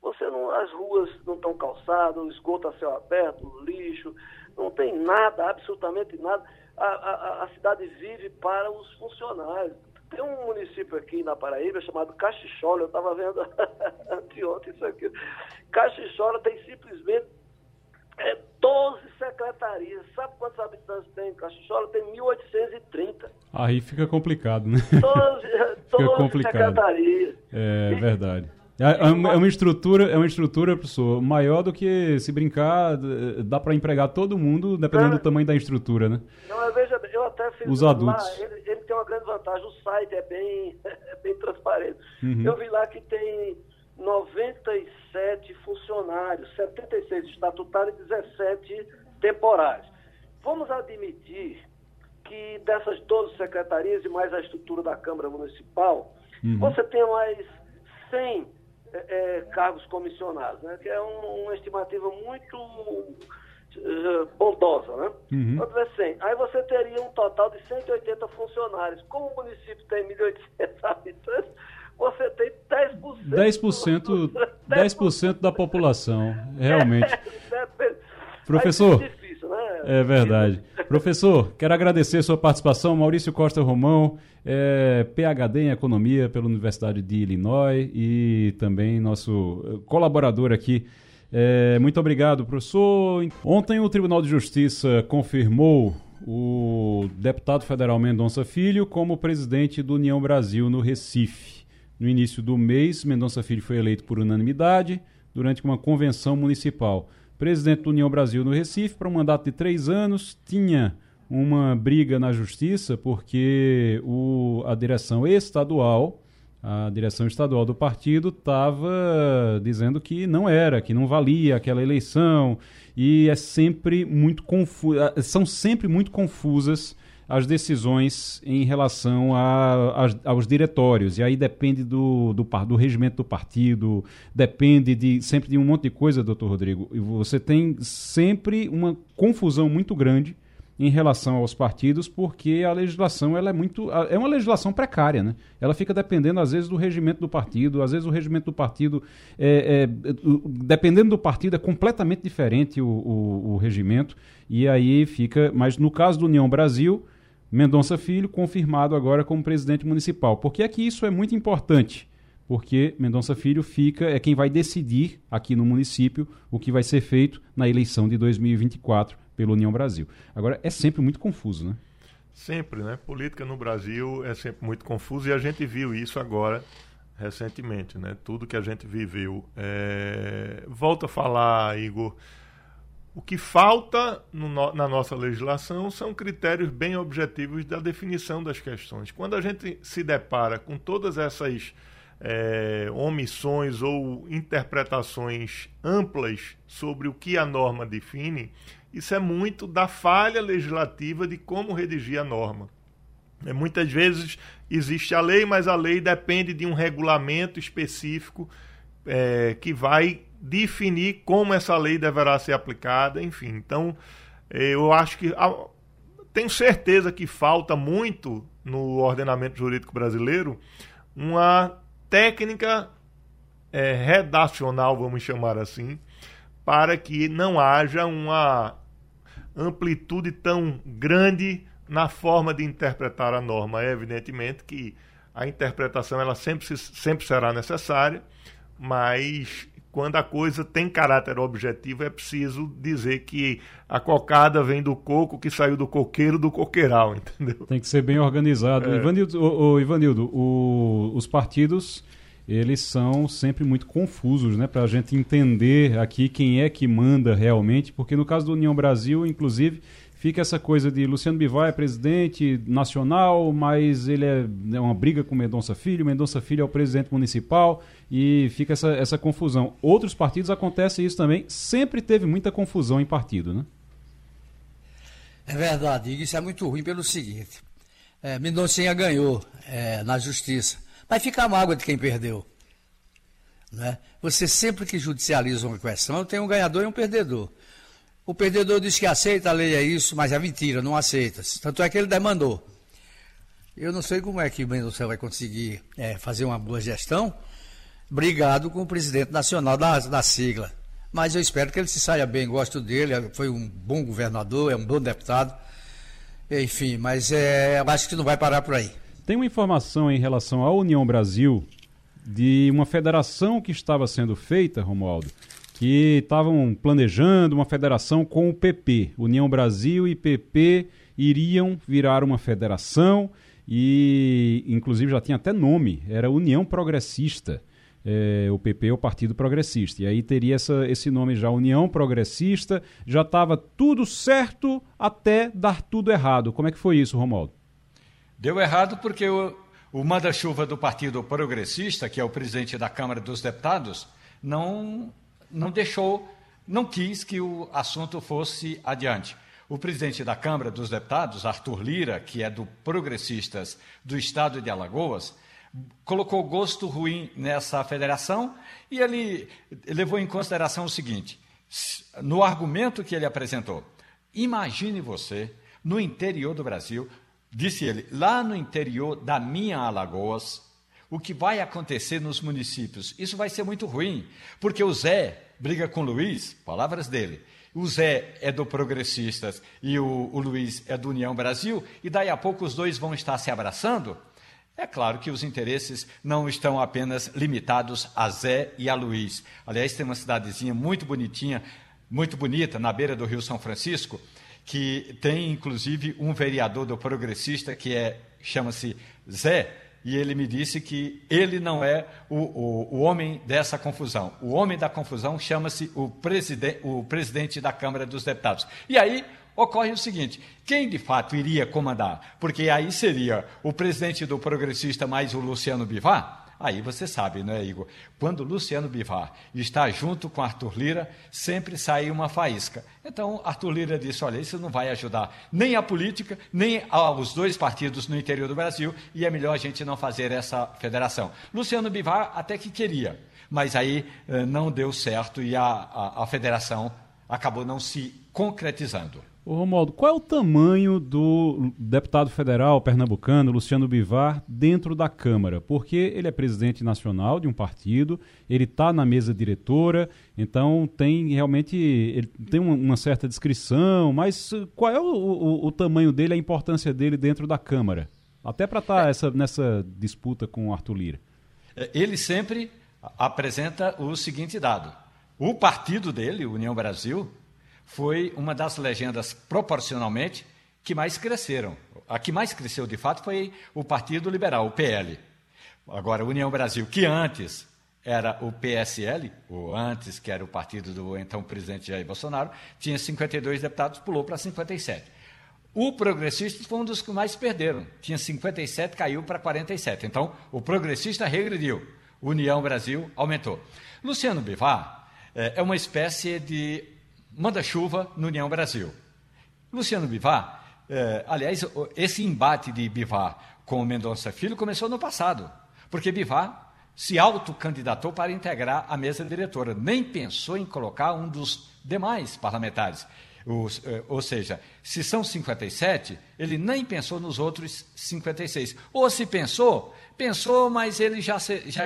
você não, as ruas não estão calçadas, o esgoto a céu aberto, lixo, não tem nada, absolutamente nada. A, a, a cidade vive para os funcionários. Tem um município aqui na Paraíba chamado Caxichola, eu estava vendo anteontem isso aqui. Caxichola tem simplesmente é, 12 secretarias. Sabe quantos habitantes tem em Caxichola? Tem 1.830. Aí fica complicado, né? 12, 12 complicado. secretarias. É verdade. É, é, uma, é uma estrutura, é uma estrutura, professor, maior do que se brincar, dá para empregar todo mundo, dependendo é. do tamanho da estrutura, né? Não, eu, vejo, eu até fiz Os adultos. Lá, ele, ele, tem uma grande vantagem, o site é bem, é bem transparente. Uhum. Eu vi lá que tem 97 funcionários, 76 estatutários e 17 temporários. Vamos admitir que dessas 12 secretarias e mais a estrutura da Câmara Municipal, uhum. você tem mais 100 é, é, cargos comissionados, né? que é um, uma estimativa muito uh, bondosa. Né? Uhum. 100. Aí você teria um total de 180 funcionários. Como o município tem 1.800 habitantes, você tem 10%. 10%, 10 da população, realmente. Professor, né? é verdade. Professor, quero agradecer a sua participação. Maurício Costa Romão, é, PhD em Economia pela Universidade de Illinois e também nosso colaborador aqui. É, muito obrigado, professor. Ontem o Tribunal de Justiça confirmou o deputado federal Mendonça Filho como presidente do União Brasil no Recife. No início do mês, Mendonça Filho foi eleito por unanimidade durante uma convenção municipal. Presidente do União Brasil no Recife, para um mandato de três anos, tinha uma briga na justiça porque o, a direção estadual, a direção estadual do partido, estava dizendo que não era, que não valia aquela eleição e é sempre muito confuso, são sempre muito confusas as decisões em relação a, a, aos diretórios. E aí depende do, do, do regimento do partido, depende de sempre de um monte de coisa, doutor Rodrigo. E você tem sempre uma confusão muito grande em relação aos partidos, porque a legislação ela é muito é uma legislação precária, né? Ela fica dependendo às vezes do regimento do partido, às vezes o regimento do partido é, é dependendo do partido é completamente diferente o, o, o regimento e aí fica. Mas no caso do União Brasil Mendonça Filho confirmado agora como presidente municipal. Por que é que isso é muito importante? Porque Mendonça Filho fica é quem vai decidir aqui no município o que vai ser feito na eleição de 2024 pela União Brasil. Agora é sempre muito confuso, né? Sempre, né? Política no Brasil é sempre muito confuso e a gente viu isso agora recentemente, né? Tudo que a gente viveu. É... Volto a falar, Igor o que falta no, na nossa legislação são critérios bem objetivos da definição das questões. Quando a gente se depara com todas essas é, omissões ou interpretações amplas sobre o que a norma define, isso é muito da falha legislativa de como redigir a norma. É, muitas vezes existe a lei, mas a lei depende de um regulamento específico é, que vai definir como essa lei deverá ser aplicada, enfim. Então, eu acho que. Tenho certeza que falta muito no ordenamento jurídico brasileiro uma técnica é, redacional, vamos chamar assim, para que não haja uma amplitude tão grande na forma de interpretar a norma. É evidentemente que a interpretação ela sempre, sempre será necessária, mas quando a coisa tem caráter objetivo, é preciso dizer que a cocada vem do coco que saiu do coqueiro do coqueiral, entendeu? Tem que ser bem organizado. É. Ivanildo, o, o Ivanildo o, os partidos eles são sempre muito confusos, né? Para a gente entender aqui quem é que manda realmente, porque no caso do União Brasil, inclusive, fica essa coisa de Luciano Bivar é presidente nacional, mas ele é, é uma briga com Mendonça Filho, Mendonça Filho é o presidente municipal e fica essa, essa confusão. Outros partidos acontece isso também, sempre teve muita confusão em partido, né? É verdade, e isso é muito ruim pelo seguinte, é, Mendoncinha ganhou é, na justiça, mas fica a mágoa de quem perdeu. Né? Você sempre que judicializa uma questão, tem um ganhador e um perdedor. O perdedor diz que aceita, a lei é isso, mas é mentira, não aceita. Tanto é que ele demandou. Eu não sei como é que o Mendonça vai conseguir é, fazer uma boa gestão, brigado com o presidente nacional da, da sigla. Mas eu espero que ele se saia bem, gosto dele, é, foi um bom governador, é um bom deputado. Enfim, mas é, eu acho que não vai parar por aí. Tem uma informação em relação à União Brasil de uma federação que estava sendo feita, Romualdo, que estavam planejando uma federação com o PP. União Brasil e PP iriam virar uma federação e, inclusive, já tinha até nome, era União Progressista. é, o PP é o Partido Progressista. E aí teria essa, esse nome já, União Progressista, já estava tudo certo até dar tudo errado. Como é que foi isso, Romualdo? Deu errado porque o, o manda-chuva do Partido Progressista, que é o presidente da Câmara dos Deputados, não, não deixou, não quis que o assunto fosse adiante. O presidente da Câmara dos Deputados, Arthur Lira, que é do Progressistas do Estado de Alagoas, colocou gosto ruim nessa federação e ele levou em consideração o seguinte: no argumento que ele apresentou, imagine você no interior do Brasil, disse ele, lá no interior da minha Alagoas, o que vai acontecer nos municípios? Isso vai ser muito ruim, porque o Zé briga com o Luiz, palavras dele. O Zé é do Progressistas e o, o Luiz é do União Brasil, e daí a pouco os dois vão estar se abraçando. É claro que os interesses não estão apenas limitados a Zé e a Luiz. Aliás, tem uma cidadezinha muito bonitinha, muito bonita, na beira do Rio São Francisco, que tem inclusive um vereador do progressista que é chama-se Zé, e ele me disse que ele não é o, o, o homem dessa confusão. O homem da confusão chama-se o, preside, o presidente da Câmara dos Deputados. E aí ocorre o seguinte: quem de fato iria comandar? Porque aí seria o presidente do progressista mais o Luciano Bivar. Aí você sabe, não é, Igor? Quando Luciano Bivar está junto com Arthur Lira, sempre sai uma faísca. Então, Arthur Lira disse: olha, isso não vai ajudar nem a política, nem aos dois partidos no interior do Brasil, e é melhor a gente não fazer essa federação. Luciano Bivar até que queria, mas aí eh, não deu certo e a, a, a federação acabou não se concretizando. Ô Romualdo, qual é o tamanho do deputado federal pernambucano Luciano Bivar dentro da Câmara? Porque ele é presidente nacional de um partido, ele está na mesa diretora, então tem realmente ele tem uma, uma certa descrição, mas qual é o, o, o, tamanho dele, a importância dele dentro da Câmara? Até para estar tá é. nessa disputa com o Arthur Lira. É, ele sempre apresenta o seguinte dado: o partido dele, União Brasil, foi uma das legendas proporcionalmente que mais cresceram. A que mais cresceu de fato foi o Partido Liberal, o PL. Agora, União Brasil, que antes era o PSL, ou antes que era o partido do então presidente Jair Bolsonaro, tinha 52 deputados, pulou para 57. O progressista foi um dos que mais perderam. Tinha 57, caiu para 47. Então, o progressista regrediu. União Brasil aumentou. Luciano Bivar é, é uma espécie de manda-chuva no União Brasil. Luciano Bivar, eh, aliás, esse embate de Bivar com o Mendonça Filho começou no passado, porque Bivar se autocandidatou para integrar a mesa diretora, nem pensou em colocar um dos demais parlamentares. Os, eh, ou seja, se são 57, ele nem pensou nos outros 56. Ou se pensou, pensou, mas ele já, já,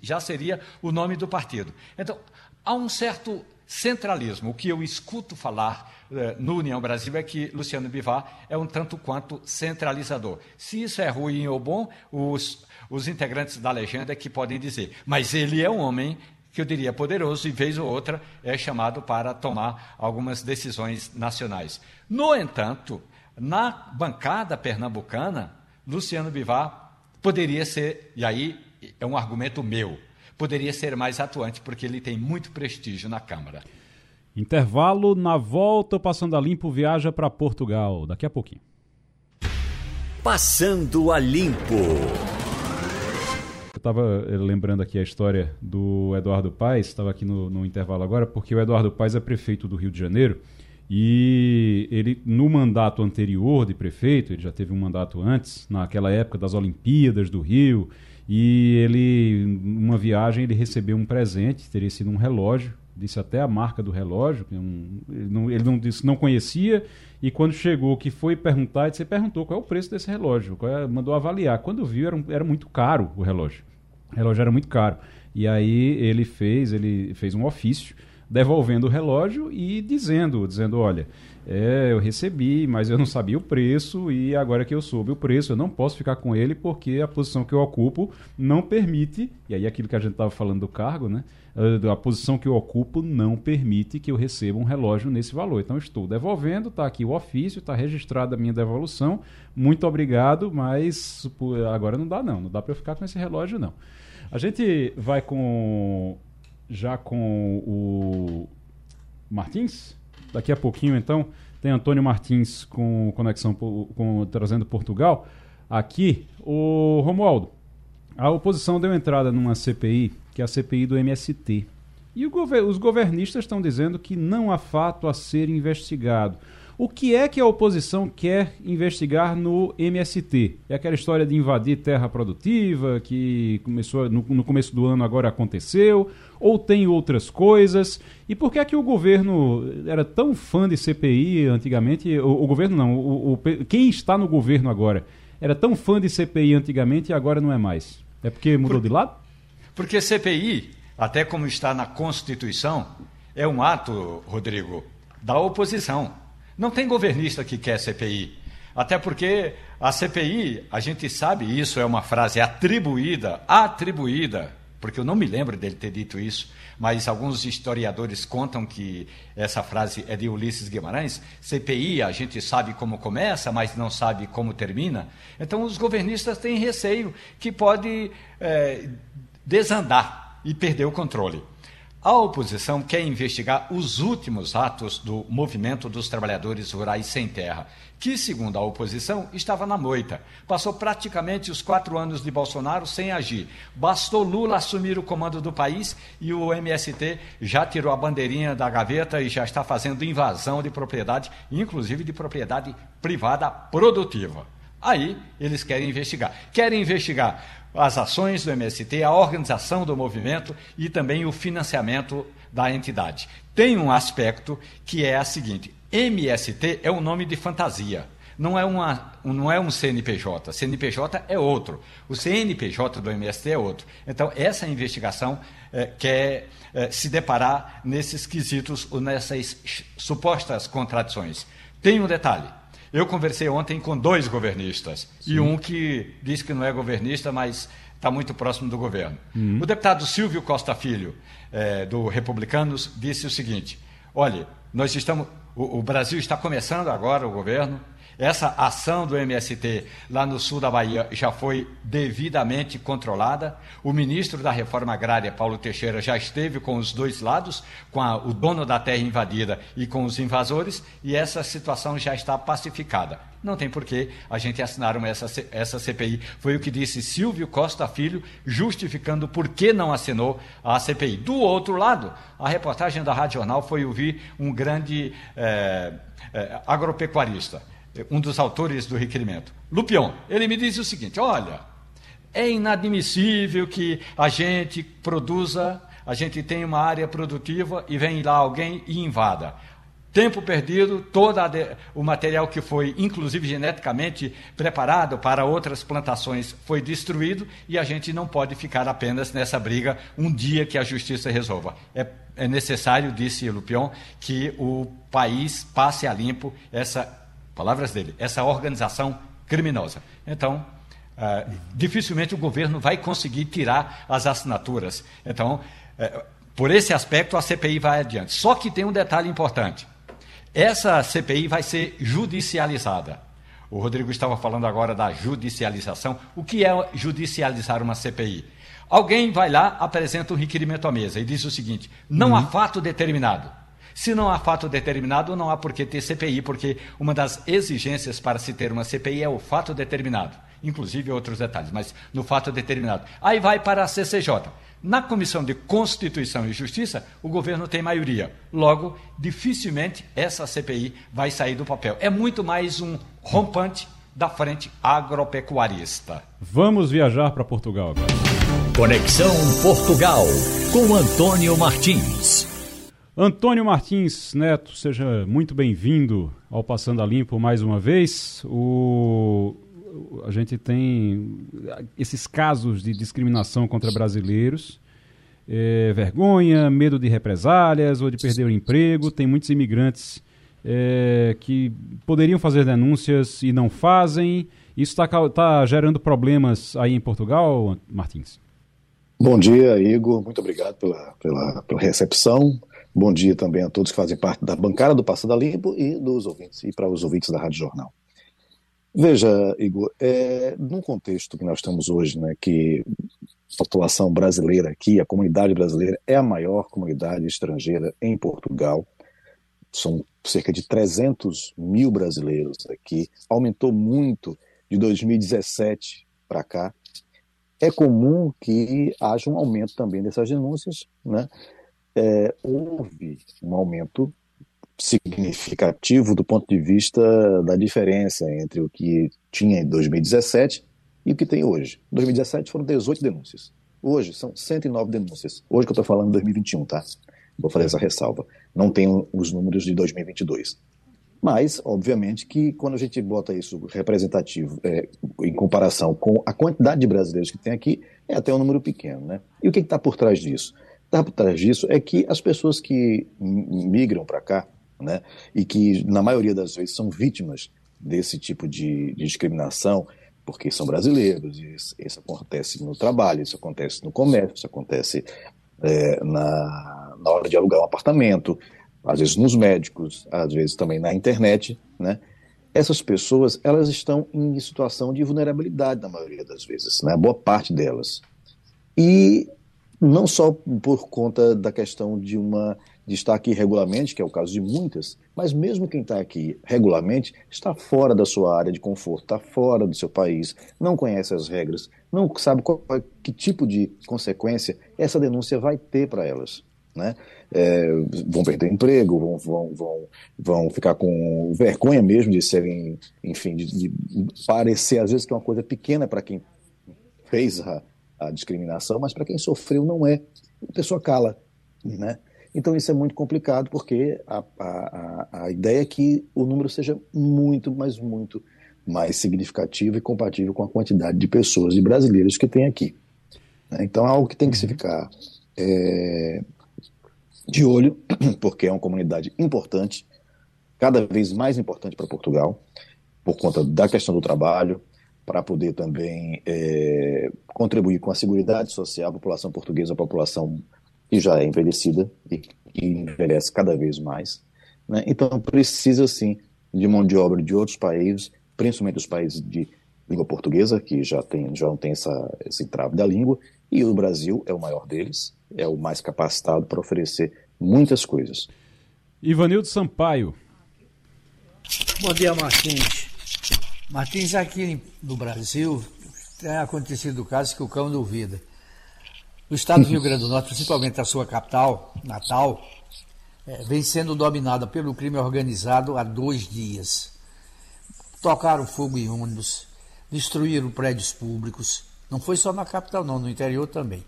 já seria o nome do partido. Então, há um certo centralismo. O que eu escuto falar eh, no União Brasil é que Luciano Bivar é um tanto quanto centralizador. Se isso é ruim ou bom, os, os integrantes da legenda é que podem dizer. Mas ele é um homem que eu diria poderoso e vez ou outra é chamado para tomar algumas decisões nacionais. No entanto, na bancada pernambucana, Luciano Bivar poderia ser, e aí é um argumento meu, poderia ser mais atuante, porque ele tem muito prestígio na Câmara. Intervalo, na volta, Passando a Limpo viaja para Portugal. Daqui a pouquinho. Passando a Limpo. Eu estava eh, lembrando aqui a história do Eduardo Paes, estava aqui no, no intervalo agora, porque o Eduardo Paes é prefeito do Rio de Janeiro e ele, no mandato anterior de prefeito, ele já teve um mandato antes, naquela época das Olimpíadas do Rio, e ele, uma viagem, ele recebeu um presente, teria sido um relógio, disse até a marca do relógio, um, ele, não, ele não disse, não conhecia, e quando chegou, que foi perguntar, você perguntou qual é o preço desse relógio, é, mandou avaliar. Quando viu, era, era muito caro o relógio. O relógio era muito caro. E aí ele fez, ele fez um ofício devolvendo o relógio e dizendo, dizendo, olha, é, eu recebi, mas eu não sabia o preço e agora que eu soube o preço, eu não posso ficar com ele porque a posição que eu ocupo não permite, e aí aquilo que a gente estava falando do cargo, né? A posição que eu ocupo não permite que eu receba um relógio nesse valor. Então estou devolvendo, está aqui o ofício, está registrada a minha devolução. Muito obrigado, mas agora não dá não, não dá para eu ficar com esse relógio não. A gente vai com já com o Martins. Daqui a pouquinho, então, tem Antônio Martins com conexão com, trazendo Portugal. Aqui, o Romualdo. A oposição deu entrada numa CPI, que é a CPI do MST. E gover os governistas estão dizendo que não há fato a ser investigado. O que é que a oposição quer investigar no MST? É aquela história de invadir terra produtiva que começou no, no, começo do ano agora aconteceu? Ou tem outras coisas? E por que é que o governo era tão fã de CPI antigamente? O, o governo não, o, o, quem está no governo agora era tão fã de CPI antigamente e agora não é mais? É porque mudou por, de lado? Porque CPI, até como está na Constituição, é um ato, Rodrigo, da oposição. Não tem governista que quer CPI. Até porque a CPI, a gente sabe, isso é uma frase atribuída, atribuída, porque eu não me lembro dele ter dito isso, mas alguns historiadores contam que essa frase é de Ulisses Guimarães. CPI, a gente sabe como começa, mas não sabe como termina. Então, os governistas têm receio que pode é, desandar e perder o controle. A oposição quer investigar os últimos atos do movimento dos trabalhadores rurais sem terra, que, segundo a oposição, estava na moita. Passou praticamente os quatro anos de Bolsonaro sem agir. Bastou Lula assumir o comando do país e o MST já tirou a bandeirinha da gaveta e já está fazendo invasão de propriedade, inclusive de propriedade privada produtiva. Aí eles querem investigar. Querem investigar as ações do MST, a organização do movimento e também o financiamento da entidade. Tem um aspecto que é a seguinte: MST é um nome de fantasia. Não é, uma, não é um CNPJ. CNPJ é outro. O CNPJ do MST é outro. Então, essa investigação é, quer é, se deparar nesses quesitos, nessas supostas contradições. Tem um detalhe. Eu conversei ontem com dois governistas Sim. e um que diz que não é governista, mas está muito próximo do governo. Uhum. O deputado Silvio Costa Filho, é, do Republicanos, disse o seguinte: olha, nós estamos, o, o Brasil está começando agora o governo, essa ação do MST lá no sul da Bahia já foi devidamente controlada. O ministro da Reforma Agrária, Paulo Teixeira, já esteve com os dois lados, com a, o dono da terra invadida e com os invasores, e essa situação já está pacificada. Não tem por que a gente assinar essa, essa CPI. Foi o que disse Silvio Costa Filho, justificando por que não assinou a CPI. Do outro lado, a reportagem da Rádio Jornal foi ouvir um grande é, é, agropecuarista um dos autores do requerimento, Lupion, ele me diz o seguinte: olha, é inadmissível que a gente produza, a gente tenha uma área produtiva e vem lá alguém e invada. Tempo perdido, todo o material que foi, inclusive geneticamente preparado para outras plantações, foi destruído e a gente não pode ficar apenas nessa briga um dia que a justiça resolva. É, é necessário, disse Lupion, que o país passe a limpo essa palavras dele, essa organização criminosa. Então, uh, dificilmente o governo vai conseguir tirar as assinaturas. Então, uh, por esse aspecto, a CPI vai adiante. Só que tem um detalhe importante: essa CPI vai ser judicializada. O Rodrigo estava falando agora da judicialização. O que é judicializar uma CPI? Alguém vai lá, apresenta um requerimento à mesa e diz o seguinte: não uhum. há fato determinado. Se não há fato determinado, não há por que ter CPI, porque uma das exigências para se ter uma CPI é o fato determinado. Inclusive outros detalhes, mas no fato determinado. Aí vai para a CCJ. Na Comissão de Constituição e Justiça, o governo tem maioria. Logo, dificilmente essa CPI vai sair do papel. É muito mais um rompante da frente agropecuarista. Vamos viajar para Portugal agora. Conexão Portugal com Antônio Martins. Antônio Martins Neto, seja muito bem-vindo ao Passando a Limpo mais uma vez. O, a gente tem esses casos de discriminação contra brasileiros é, vergonha, medo de represálias ou de perder o emprego. Tem muitos imigrantes é, que poderiam fazer denúncias e não fazem. Isso está tá gerando problemas aí em Portugal, Martins? Bom dia, Igor. Muito obrigado pela, pela, pela recepção. Bom dia também a todos que fazem parte da bancada do Passada Limpo e dos ouvintes, e para os ouvintes da Rádio Jornal. Veja, Igor, é, num contexto que nós estamos hoje, né, que a população brasileira aqui, a comunidade brasileira é a maior comunidade estrangeira em Portugal, são cerca de 300 mil brasileiros aqui, aumentou muito de 2017 para cá. É comum que haja um aumento também dessas denúncias, né? É, houve um aumento significativo do ponto de vista da diferença entre o que tinha em 2017 e o que tem hoje. Em 2017 foram 18 denúncias. Hoje são 109 denúncias. Hoje que eu estou falando em 2021, tá? Vou fazer essa ressalva. Não tenho os números de 2022. Mas, obviamente, que quando a gente bota isso representativo é, em comparação com a quantidade de brasileiros que tem aqui, é até um número pequeno, né? E o que está por trás disso? Está por trás disso é que as pessoas que migram para cá, né, e que na maioria das vezes são vítimas desse tipo de, de discriminação, porque são brasileiros, isso, isso, acontece no trabalho, isso acontece no comércio, isso acontece é, na, na hora de alugar um apartamento, às vezes nos médicos, às vezes também na internet, né? Essas pessoas, elas estão em situação de vulnerabilidade na maioria das vezes, né? Boa parte delas. E não só por conta da questão de uma de estar aqui regularmente, que é o caso de muitas, mas mesmo quem está aqui regularmente está fora da sua área de conforto, está fora do seu país, não conhece as regras, não sabe qual, que tipo de consequência essa denúncia vai ter para elas. Né? É, vão perder emprego, vão, vão, vão, vão ficar com vergonha mesmo de serem, enfim, de, de parecer às vezes que é uma coisa pequena para quem fez a, a discriminação, mas para quem sofreu não é. A pessoa cala, né? Então isso é muito complicado porque a, a, a ideia é que o número seja muito, mas muito mais significativo e compatível com a quantidade de pessoas, de brasileiros que tem aqui. Né? Então é algo que tem que se ficar é, de olho, porque é uma comunidade importante, cada vez mais importante para Portugal, por conta da questão do trabalho, para poder também é, contribuir com a segurança social da população portuguesa, a população que já é envelhecida e que envelhece cada vez mais. Né? Então, precisa, sim, de mão de obra de outros países, principalmente os países de língua portuguesa, que já, tem, já não tem essa, esse entrave da língua, e o Brasil é o maior deles, é o mais capacitado para oferecer muitas coisas. Ivanildo Sampaio. Bom dia, Martins. Martins, aqui no Brasil tem acontecido o caso que o cão duvida. O estado do Rio Grande do Norte, principalmente a sua capital, Natal, é, vem sendo dominada pelo crime organizado há dois dias. Tocaram fogo em ônibus, destruíram prédios públicos. Não foi só na capital, não, no interior também.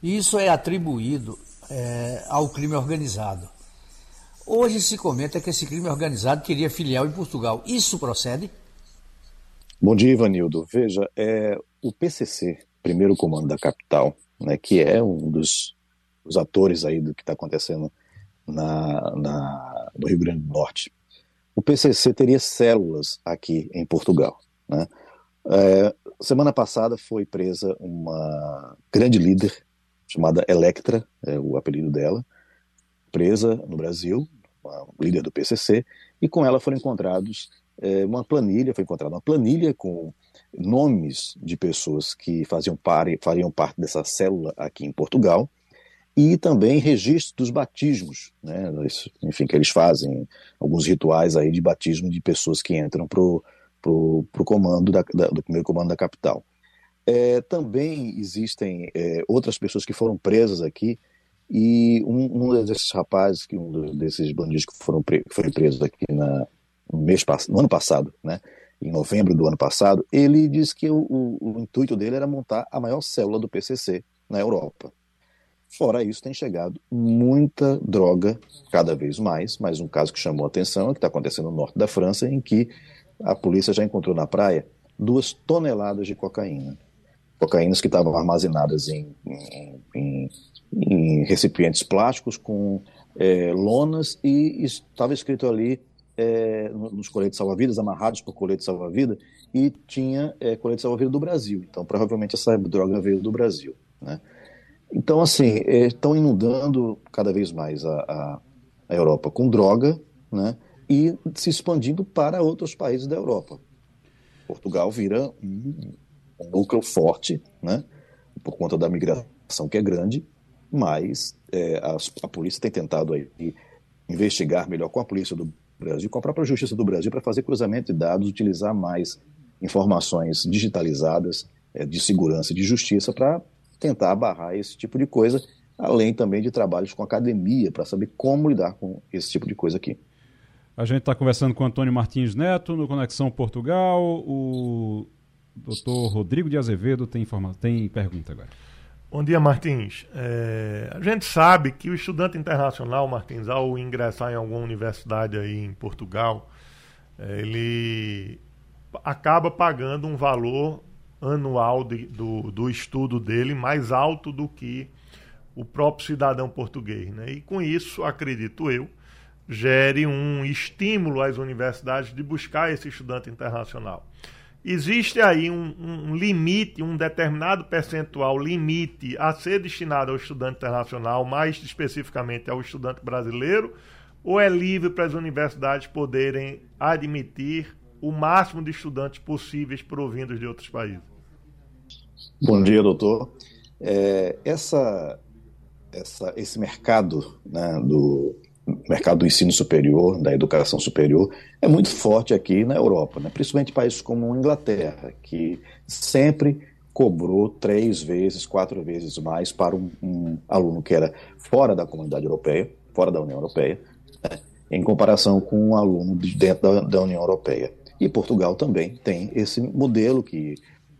E isso é atribuído é, ao crime organizado. Hoje se comenta que esse crime organizado teria filial em Portugal. Isso procede? Bom dia, Ivanildo. Veja, é, o PCC, primeiro comando da capital, né, que é um dos, dos atores aí do que está acontecendo na, na, no Rio Grande do Norte. O PCC teria células aqui em Portugal. Né? É, semana passada foi presa uma grande líder chamada Electra, é o apelido dela, presa no Brasil, líder do PCC, e com ela foram encontrados é, uma planilha, foi encontrada uma planilha com nomes de pessoas que faziam par, fariam parte dessa célula aqui em Portugal e também registro dos batismos, né? enfim, que eles fazem alguns rituais aí de batismo de pessoas que entram para o comando da, da, do primeiro comando da capital. É, também existem é, outras pessoas que foram presas aqui e um, um desses rapazes, que um desses bandidos que foram pre, foi preso aqui na, mês, no ano passado, né? em novembro do ano passado, ele disse que o, o, o, intuito dele era montar a maior célula do PCC na Europa. Fora isso, tem chegado muita droga, cada vez mais, mas um caso que chamou a atenção é que está acontecendo no norte da França, em que a polícia já encontrou na praia duas toneladas de cocaína. Cocaínas que estavam armazenadas em, em, em em recipientes plásticos com é, lonas e estava escrito ali é, nos coletes salva-vidas, amarrados por colete salva-vida, e tinha é, colete salva-vida do Brasil. Então, provavelmente essa droga veio do Brasil. Né? Então, assim, é, estão inundando cada vez mais a, a, a, Europa com droga né? e se expandindo para outros países da Europa. Portugal vira um, um núcleo forte, né? por conta da migração que é grande, mas é, a, a polícia tem tentado aí investigar melhor com a polícia do Brasil, com a própria Justiça do Brasil, para fazer cruzamento de dados, utilizar mais informações digitalizadas é, de segurança e de justiça para tentar barrar esse tipo de coisa, além também de trabalhos com academia para saber como lidar com esse tipo de coisa aqui. A gente está conversando com Antônio Martins Neto no Conexão Portugal. O doutor Rodrigo de Azevedo tem, informa... tem pergunta agora. Bom dia, Martins. É, a gente sabe que o estudante internacional, Martins, ao ingressar em alguma universidade aí em Portugal, é, ele acaba pagando um valor anual de, do, do estudo dele mais alto do que o próprio cidadão português. Né? E com isso, acredito eu, gere um estímulo às universidades de buscar esse estudante internacional existe aí um, um, limite, um determinado percentual limite a ser destinado ao estudante internacional, mais especificamente ao estudante brasileiro, ou é livre para as universidades poderem admitir o máximo de estudantes possíveis provindos de outros países? Bom dia, doutor. É, essa, essa, esse mercado né, do, mercado do ensino superior, da educação superior, é muito forte aqui na Europa, né? principalmente países como a Inglaterra, que sempre cobrou três vezes, quatro vezes mais para um, um aluno que era fora da comunidade europeia, fora da União Europeia, né? em comparação com um aluno de dentro da, da, União Europeia. E Portugal também tem esse modelo que,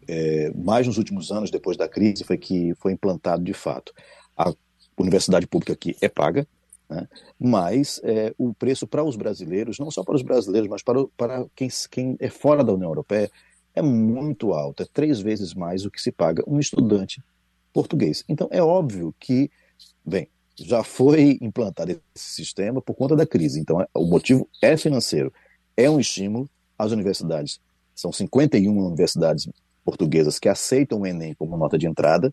é, mais nos últimos anos, depois da crise, foi que foi implantado de fato. A universidade pública aqui é paga, né? Mas é, o preço para os brasileiros, não só para os brasileiros, mas para, para quem, quem é fora da União Europeia, é muito alto, é três vezes mais o que se paga um estudante português. Então é óbvio que, bem, já foi implantado esse sistema por conta da crise. Então é, o motivo é financeiro, é um estímulo às universidades. São 51 universidades portuguesas que aceitam o Enem como nota de entrada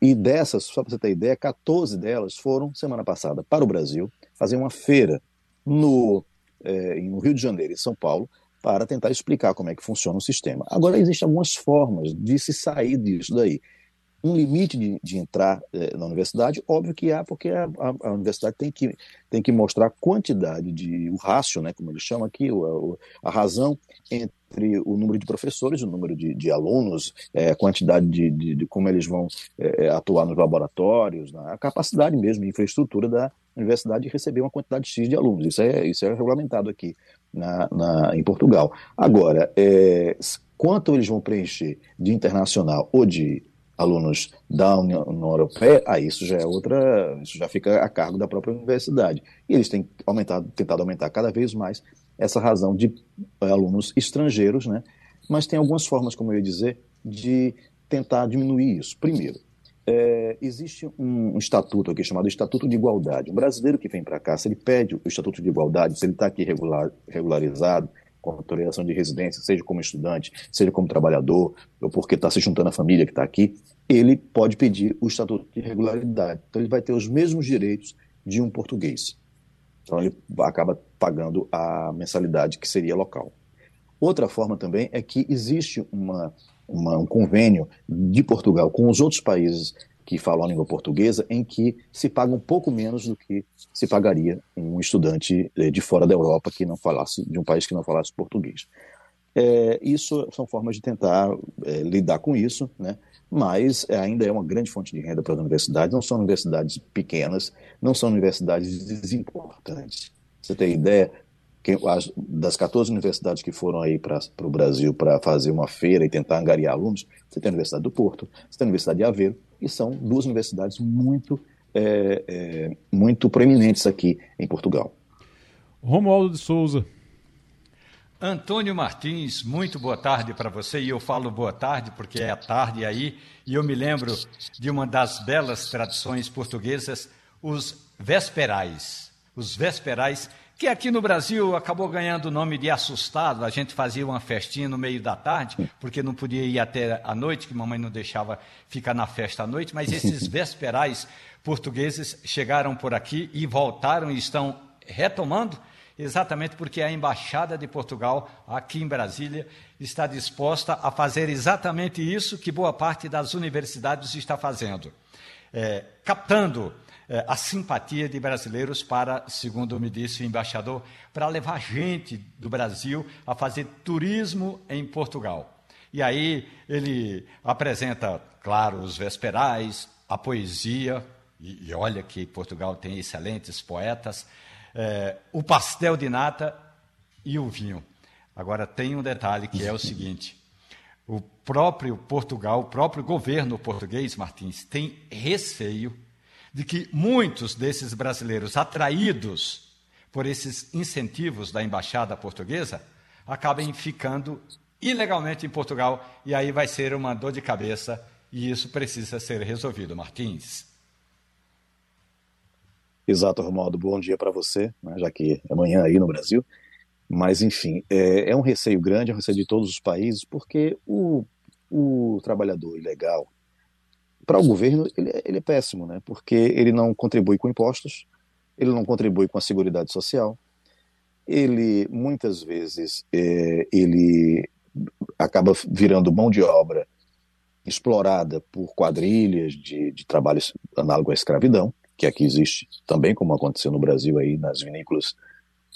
e dessas, só para você ter ideia, 14 delas foram, semana passada, para o Brasil, fazer uma feira no, é, no Rio de Janeiro e São Paulo, para tentar explicar como é que funciona o sistema. Agora, existem algumas formas de se sair disso daí. Um limite de, de entrar é, na universidade, óbvio que há, porque a, a, a, universidade tem que, tem que mostrar a quantidade de, o rácio, né, como eles chamam aqui, o, a razão entre entre o número de professores, o número de, de alunos, é, a quantidade de, de, de, como eles vão é, atuar nos laboratórios, né, a capacidade mesmo, a infraestrutura da universidade de receber uma quantidade X de alunos. Isso é, isso é regulamentado aqui na, na em Portugal. Agora, é, quanto eles vão preencher de internacional ou de alunos da União Europeia, aí isso já é outra, isso já fica a cargo da própria universidade. E eles têm aumentado, tentado aumentar cada vez mais essa razão de eh, alunos estrangeiros, né? Mas tem algumas formas, como eu ia dizer, de tentar diminuir isso. Primeiro, é, existe um, estatuto aqui chamado Estatuto de Igualdade. Um brasileiro que vem para cá, se ele pede o Estatuto de Igualdade, se ele está aqui regular, regularizado, com autorização de residência, seja como estudante, seja como trabalhador, ou porque está se juntando à família que está aqui, ele pode pedir o Estatuto de Regularidade. Então ele vai ter os mesmos direitos de um português. Então ele acaba pagando a mensalidade que seria local. Outra forma também é que existe uma, uma, um convênio de Portugal com os outros países que falam a língua portuguesa, em que se paga um pouco menos do que se pagaria um estudante eh, de fora da Europa que não falasse, de um país que não falasse português. É, isso são formas de tentar é, lidar com isso, né? mas ainda é uma grande fonte de renda para as universidades. Não são universidades pequenas, não são universidades desimportantes. Você tem ideia? Das 14 universidades que foram aí para o Brasil para fazer uma feira e tentar angariar alunos, você tem a Universidade do Porto, você tem a Universidade de Aveiro, e são duas universidades muito, é, é, muito proeminentes aqui em Portugal. Romualdo de Souza. Antônio Martins, muito boa tarde para você. E eu falo boa tarde porque é a tarde aí. E eu me lembro de uma das belas tradições portuguesas, os vesperais. Os vesperais, que aqui no Brasil acabou ganhando o nome de assustado. A gente fazia uma festinha no meio da tarde, porque não podia ir até a noite, que mamãe não deixava ficar na festa à noite. Mas esses vesperais portugueses chegaram por aqui e voltaram e estão retomando exatamente porque a Embaixada de Portugal, aqui em Brasília, está disposta a fazer exatamente isso que boa parte das universidades está fazendo, é, captando a simpatia de brasileiros para, segundo me disse o embaixador, para levar gente do Brasil a fazer turismo em Portugal. E aí ele apresenta, claro, os vesperais, a poesia, e, e olha que Portugal tem excelentes poetas, é, o pastel de nata e o vinho. Agora, tem um detalhe que é o seguinte: o próprio Portugal, o próprio governo português, Martins, tem receio de que muitos desses brasileiros atraídos por esses incentivos da embaixada portuguesa acabem ficando ilegalmente em Portugal e aí vai ser uma dor de cabeça e isso precisa ser resolvido, Martins. Exato, Romualdo. Bom dia para você, né, já que é manhã aí no Brasil. Mas, enfim, é, é, um receio grande, é um receio de todos os países, porque o, o trabalhador ilegal, para o governo, ele, é, ele, é péssimo, né? Porque ele não contribui com impostos, ele não contribui com a seguridade social, ele, muitas vezes, é, ele acaba virando mão de obra explorada por quadrilhas de, de trabalhos análogo à escravidão, que aqui existe também, como aconteceu no Brasil aí nas vinícolas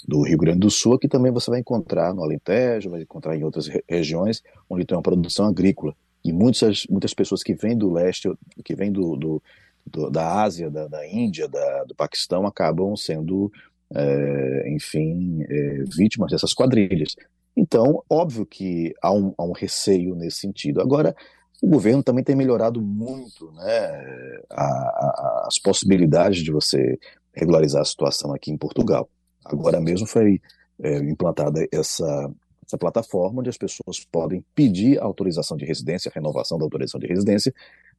do Rio Grande do Sul, que também você vai encontrar no Alentejo, vai encontrar em outras re regiões onde tem uma produção agrícola. E muitas, muitas pessoas que vêm do leste, que vêm do, do, do da Ásia, da, da Índia, da, do Paquistão, acabam sendo, é, enfim, é, vítimas dessas quadrilhas. Então, óbvio que há um, há um receio nesse sentido. Agora, o governo também tem melhorado muito né, a, a, as possibilidades de você regularizar a situação aqui em Portugal. Agora mesmo foi é, implantada essa, essa plataforma onde as pessoas podem pedir autorização de residência, renovação da autorização de residência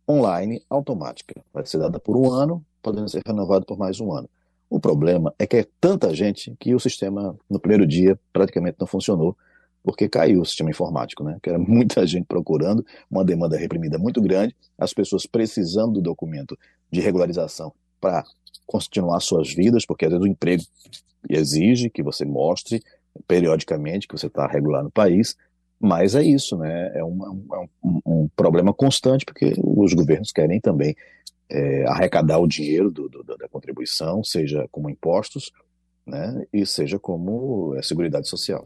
online automática. Vai ser dada por um ano, podendo ser renovado por mais um ano. O problema é que é tanta gente que o sistema, no primeiro dia, praticamente não funcionou porque caiu o sistema informático, né? Que era muita gente procurando, uma demanda reprimida muito grande, as pessoas precisando do documento de regularização para continuar suas vidas, porque às vezes o emprego exige que você mostre periodicamente que você está regular no país, mas é isso, né? É, uma, é um, um, problema constante, porque os governos querem também é, arrecadar o dinheiro do, do, da contribuição, seja como impostos, né? E seja como é, seguridade social.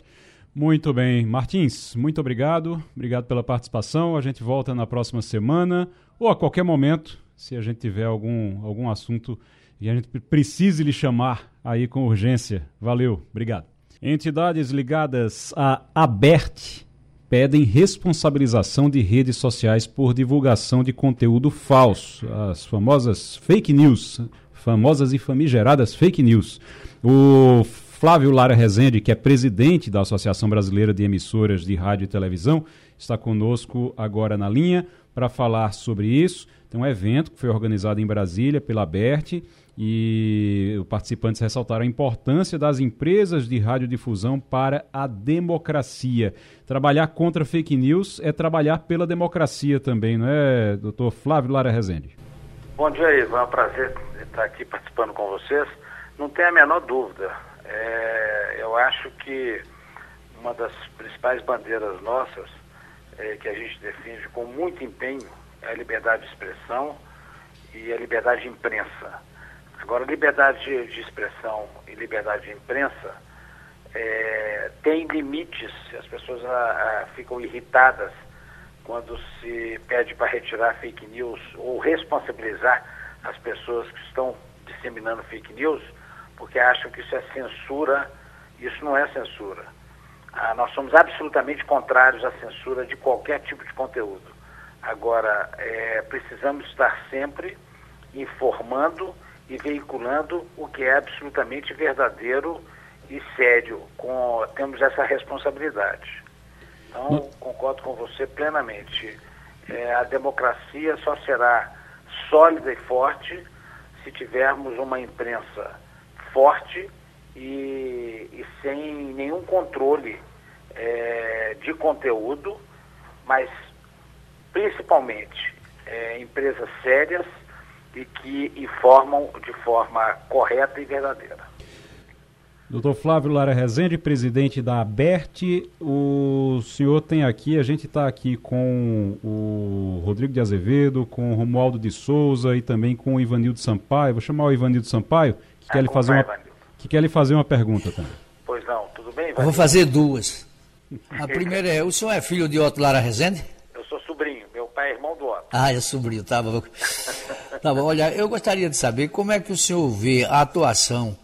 Muito bem. Martins, muito obrigado. Obrigado pela participação. A gente volta na próxima semana ou a qualquer momento, se a gente tiver algum, algum assunto e a gente precise lhe chamar aí com urgência. Valeu, obrigado. Entidades ligadas à ABERT pedem responsabilização de redes sociais por divulgação de conteúdo falso, as famosas fake news, famosas e famigeradas fake news. O Flávio Lara Rezende, que é presidente da Associação Brasileira de Emissoras de Rádio e Televisão, está conosco agora na linha para falar sobre isso. Tem um evento que foi organizado em Brasília pela BERT e os participantes ressaltaram a importância das empresas de radiodifusão para a democracia. Trabalhar contra fake news é trabalhar pela democracia também, não é, doutor Flávio Lara Rezende? Bom dia, Ivan. É um prazer estar aqui participando com vocês. Não tem a menor dúvida. É, eu acho que uma das principais bandeiras nossas, é, que a gente defende com muito empenho, é a liberdade de expressão e a liberdade de imprensa. Agora, liberdade de, de expressão e liberdade de imprensa é, tem limites, as pessoas a, a, ficam irritadas quando se pede para retirar fake news ou responsabilizar as pessoas que estão disseminando fake news porque acham que isso é censura. Isso não é censura. Ah, nós somos absolutamente contrários à censura de qualquer tipo de conteúdo. Agora, é, precisamos estar sempre informando e veiculando o que é absolutamente verdadeiro e sério, com, temos essa responsabilidade. Então, concordo com você plenamente. É, a democracia só será sólida e forte se tivermos uma imprensa forte e, e sem nenhum controle é, de conteúdo, mas principalmente é, empresas sérias e que informam de forma correta e verdadeira. Doutor Flávio Lara Rezende, presidente da ABERT, o senhor tem aqui, a gente está aqui com o Rodrigo de Azevedo, com o Romualdo de Souza e também com o Ivanildo Sampaio. Vou chamar o Ivanildo Sampaio, que, quer, lhe fazer uma, que quer lhe fazer uma pergunta também. Pois não, tudo bem, Ivanildo? vou fazer duas. A primeira é, o senhor é filho de Otto Lara Rezende? Eu sou sobrinho, meu pai é irmão do Otto. Ah, é sobrinho, tá. Tá bom, olha, eu gostaria de saber como é que o senhor vê a atuação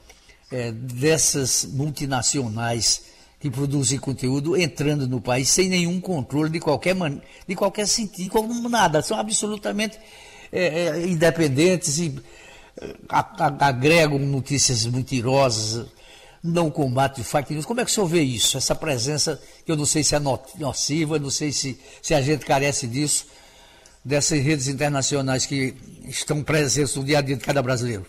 é, dessas multinacionais que produzem conteúdo entrando no país sem nenhum controle de qualquer man... de qualquer sentido, como nada, são absolutamente é, é, independentes e agregam notícias mentirosas, não combate fake news. Como é que o senhor vê isso? Essa presença, que eu não sei se é nociva, não sei se, se a gente carece disso, dessas redes internacionais que estão presentes no dia a dia de cada brasileiro.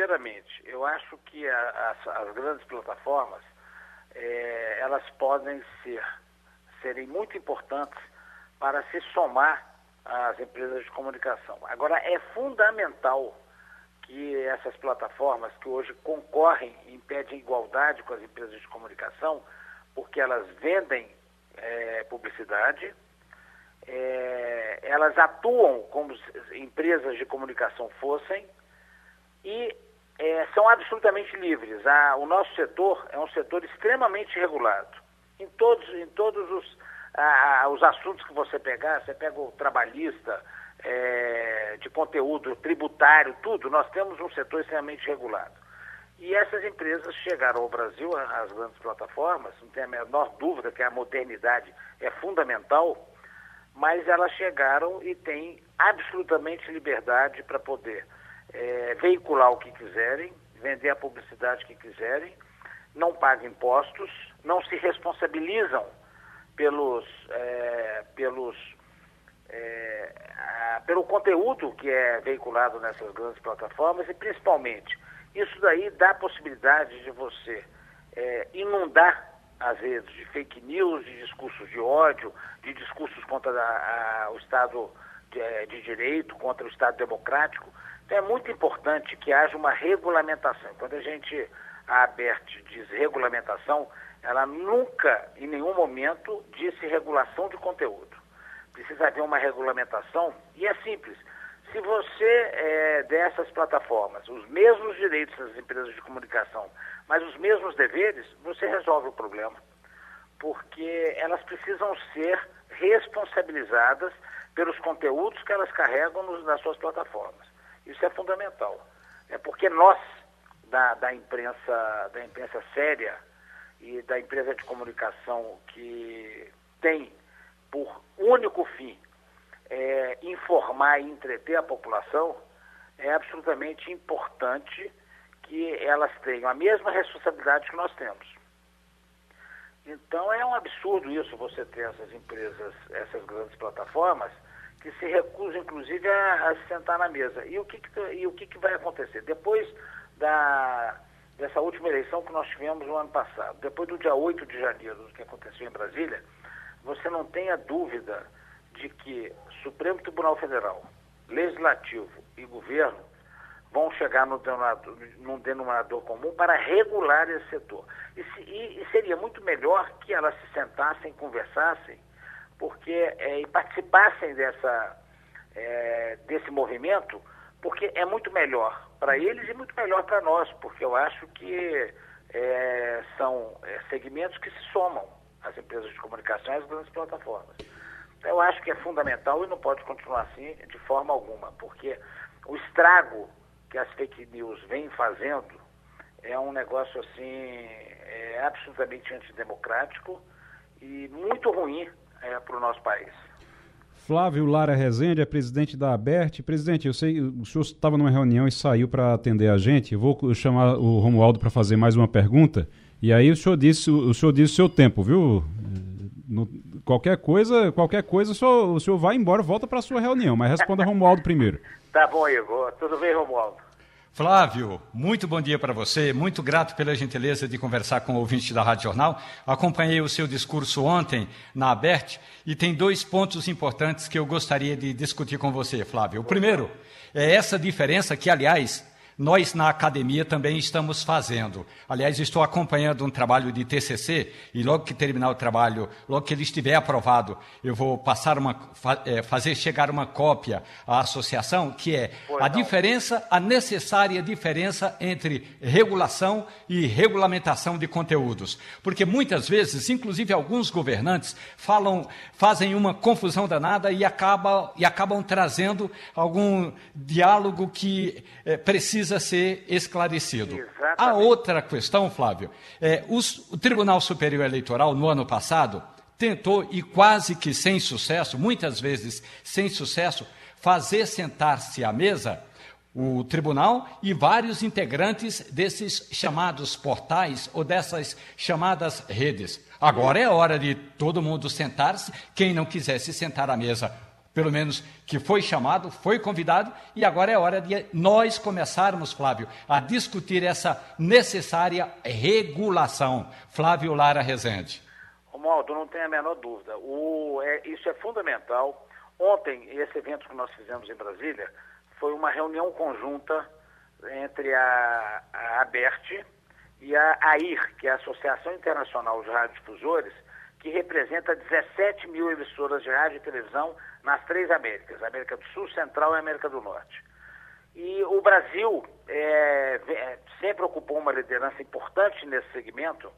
Primeiramente, eu acho que a, as, grandes plataformas é, elas podem ser serem muito importantes para se somar às empresas de comunicação. Agora é fundamental que essas plataformas que hoje concorrem em pé de igualdade com as empresas de comunicação, porque elas vendem é, publicidade, é, elas atuam como empresas de comunicação fossem e é, são absolutamente livres. A, o nosso setor é um setor extremamente regulado. Em todos, em todos os, a, os assuntos que você pegar, você pega o trabalhista, é, de conteúdo tributário, tudo, nós temos um setor extremamente regulado. E essas empresas chegaram ao Brasil, as grandes plataformas, não tem a menor dúvida que a modernidade é fundamental, mas elas chegaram e têm absolutamente liberdade para poder é, veicular o que quiserem, vender a publicidade que quiserem, não pagam impostos, não se responsabilizam pelos, é, pelos, é, a, pelo conteúdo que é veiculado nessas grandes plataformas e principalmente isso daí dá a possibilidade de você é, inundar as redes de fake news, de discursos de ódio, de discursos contra a, a, o Estado de, é, de Direito, contra o Estado Democrático. Então é muito importante que haja uma regulamentação. Quando a gente, a ABERT, diz regulamentação, ela nunca, em nenhum momento, disse regulação de conteúdo. Precisa haver uma regulamentação e é simples. Se você é, dessas plataformas os mesmos direitos das empresas de comunicação, mas os mesmos deveres, você resolve o problema. Porque elas precisam ser responsabilizadas pelos conteúdos que elas carregam nos, nas suas plataformas. Isso é fundamental. É porque nós, da, da, imprensa, da imprensa séria e da empresa de comunicação que tem por único fim é, informar e entreter a população, é absolutamente importante que elas tenham a mesma responsabilidade que nós temos. Então é um absurdo isso você ter essas empresas, essas grandes plataformas que se recusa, inclusive, a, a sentar na mesa. E o que, que e o que, que vai acontecer? Depois da, dessa última eleição que nós tivemos no ano passado, depois do dia 8 de janeiro, do que aconteceu em Brasília, você não tenha dúvida de que Supremo Tribunal Federal, Legislativo e Governo vão chegar no denominador, num denominador comum para regular esse setor. E, se, e, e seria muito melhor que elas se sentassem, conversassem porque é, e participassem dessa, é, desse movimento, porque é muito melhor para eles e muito melhor para nós, porque eu acho que é, são é, segmentos que se somam às empresas de comunicação e às grandes plataformas. Então, eu acho que é fundamental e não pode continuar assim de forma alguma, porque o estrago que as fake news vêm fazendo é um negócio assim é, absolutamente antidemocrático e muito ruim é, para o nosso país. Flávio Lara Rezende é presidente da ABERT. Presidente, eu sei, o senhor estava numa reunião e saiu para atender a gente. Eu vou chamar o Romualdo para fazer mais uma pergunta. E aí o senhor disse o senhor disse seu tempo, viu? No, qualquer coisa, qualquer coisa, o senhor, o senhor vai embora, volta para a sua reunião, mas responda Romualdo primeiro. Tá bom, Igor. Tudo bem, Romualdo? Flávio, muito bom dia para você. Muito grato pela gentileza de conversar com o ouvinte da Rádio Jornal. Acompanhei o seu discurso ontem na ABERT e tem dois pontos importantes que eu gostaria de discutir com você, Flávio. O primeiro é essa diferença que, aliás, nós na academia também estamos fazendo. Aliás, estou acompanhando um trabalho de TCC e logo que terminar o trabalho, logo que ele estiver aprovado, eu vou passar uma, é, fazer chegar uma cópia à associação, que é a diferença, a necessária diferença entre regulação e regulamentação de conteúdos. Porque muitas vezes, inclusive alguns governantes, falam, fazem uma confusão danada e, acaba, e acabam trazendo algum diálogo que é, precisa precisa ser esclarecido. Exatamente. A outra questão, Flávio, é os, o Tribunal Superior Eleitoral, no ano passado, tentou, e quase que sem sucesso, muitas vezes sem sucesso, fazer sentar-se à mesa o tribunal e vários integrantes desses chamados portais ou dessas chamadas redes. Agora é hora de todo mundo sentar-se, quem não quiser se sentar à mesa pelo menos que foi chamado, foi convidado, e agora é hora de nós começarmos, Flávio, a discutir essa necessária regulação. Flávio Lara Rezende. Romualdo, não tenha a menor dúvida. O, é, isso é fundamental. Ontem, esse evento que nós fizemos em Brasília foi uma reunião conjunta entre a, a ABERT e a AIR, que é a Associação Internacional de Radiodifusores, que representa 17 mil emissoras de rádio e televisão nas três Américas, América do Sul, Central e América do Norte. E o Brasil é, é, sempre ocupou uma liderança importante nesse segmento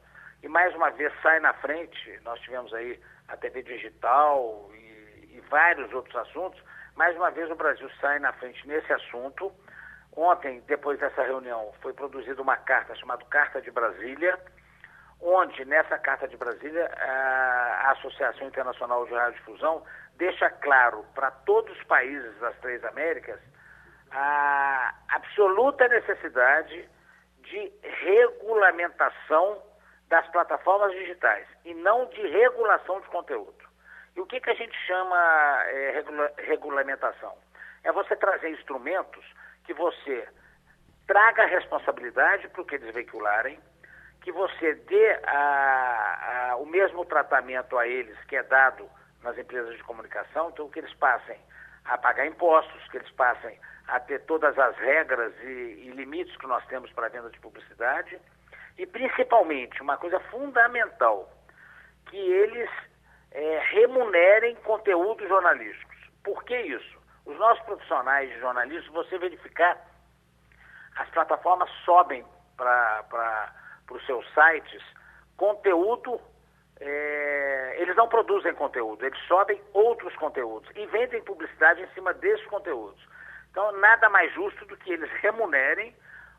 e mais uma vez sai na frente. Nós tivemos aí a TV digital e, e vários outros assuntos. Mais uma vez o Brasil sai na frente nesse assunto. Ontem, depois dessa reunião, foi produzida uma carta chamada Carta de Brasília, onde nessa Carta de Brasília a Associação Internacional de Radiodifusão deixa claro para todos os países das três Américas a absoluta necessidade de regulamentação das plataformas digitais e não de regulação de conteúdo. E o que, que a gente chama é, regula regulamentação? É você trazer instrumentos que você traga responsabilidade para o que eles veicularem, que você dê a, a, o mesmo tratamento a eles que é dado nas empresas de comunicação, então que eles passem a pagar impostos, que eles passem a ter todas as regras e, e limites que nós temos para a venda de publicidade e principalmente uma coisa fundamental, que eles é, remunerem conteúdos jornalísticos. Por que isso? Os nossos profissionais de jornalismo, você verificar, as plataformas sobem para os seus sites conteúdo é, eles não produzem conteúdo, eles sobem outros conteúdos e vendem publicidade em cima desses conteúdos. Então, nada mais justo do que eles remunerem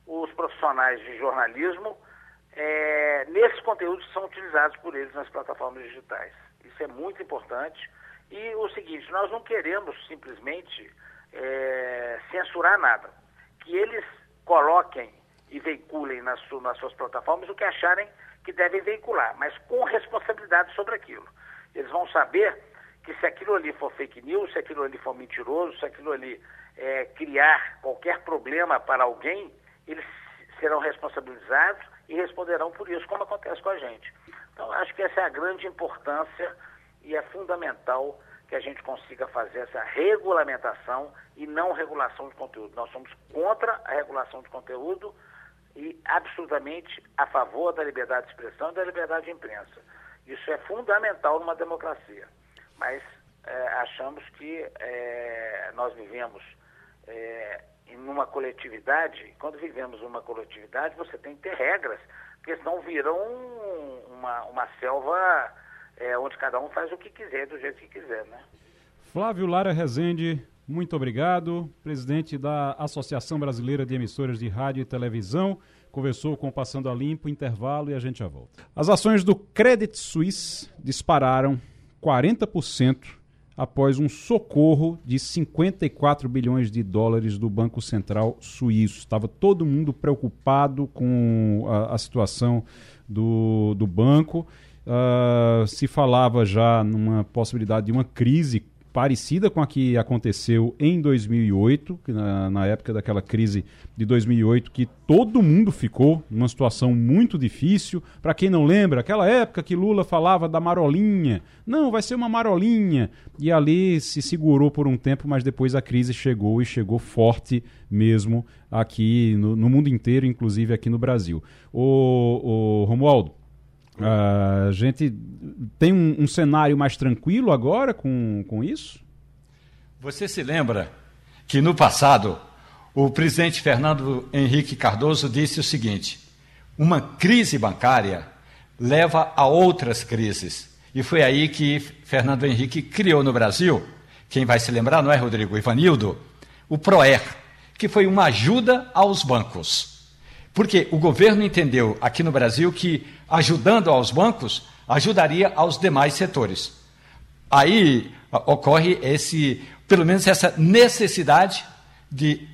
os profissionais de jornalismo é, nesses conteúdos que são utilizados por eles nas plataformas digitais. Isso é muito importante. E o seguinte, nós não queremos simplesmente é, censurar nada. Que eles coloquem e veiculem nas, nas suas plataformas o que acharem que devem veicular, mas com responsabilidade sobre aquilo. Eles vão saber que se aquilo ali for fake news, se aquilo ali for mentiroso, se aquilo ali é, criar qualquer problema para alguém, eles serão responsabilizados e responderão por isso, como acontece com a gente. Então, acho que essa é a grande importância e é fundamental que a gente consiga fazer essa regulamentação e não regulação de conteúdo. Nós somos contra a regulação de conteúdo e absolutamente a favor da liberdade de expressão e da liberdade de imprensa. Isso é fundamental numa democracia. Mas é, achamos que é, nós vivemos é, em uma coletividade. Quando vivemos numa coletividade, você tem que ter regras, porque senão viram uma, uma selva é, onde cada um faz o que quiser, do jeito que quiser, né? Flávio Lara Rezende, muito obrigado. Presidente da Associação Brasileira de Emissoras de Rádio e Televisão, conversou com o Passando a Limpo, intervalo e a gente já volta. As ações do Credit Suisse dispararam 40% após um socorro de 54 bilhões de dólares do Banco Central Suíço. Estava todo mundo preocupado com a, a situação do, do banco. Uh, se falava já numa possibilidade de uma crise parecida com a que aconteceu em 2008, na, na, época daquela crise de 2008, que todo mundo ficou numa situação muito difícil. Para quem não lembra, aquela época que Lula falava da marolinha. Não, vai ser uma marolinha. E ali se segurou por um tempo, mas depois a crise chegou e chegou forte mesmo aqui no, no mundo inteiro, inclusive aqui no Brasil. O, o Romualdo, a gente tem um, um, cenário mais tranquilo agora com, com isso? Você se lembra que no passado o presidente Fernando Henrique Cardoso disse o seguinte: uma crise bancária leva a outras crises. E foi aí que Fernando Henrique criou no Brasil, quem vai se lembrar, não é, Rodrigo Ivanildo? O PROER, que foi uma ajuda aos bancos. Porque o governo entendeu aqui no Brasil que ajudando aos bancos ajudaria aos demais setores. Aí ocorre esse, pelo menos essa necessidade de,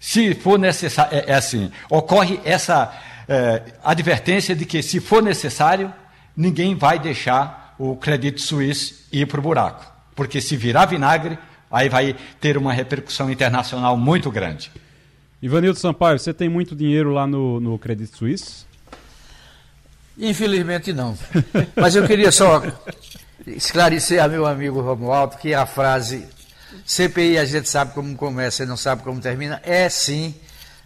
se for necessário, é, é assim, ocorre essa é, advertência de que se for necessário, ninguém vai deixar o crédito suíço ir para o buraco, porque se virar vinagre, aí vai ter uma repercussão internacional muito grande. Ivanildo Sampaio, você tem muito dinheiro lá no, no Credit Suisse? Infelizmente não. Mas eu queria só esclarecer a meu amigo Romualdo que a frase CPI a gente sabe como começa e não sabe como termina, é sim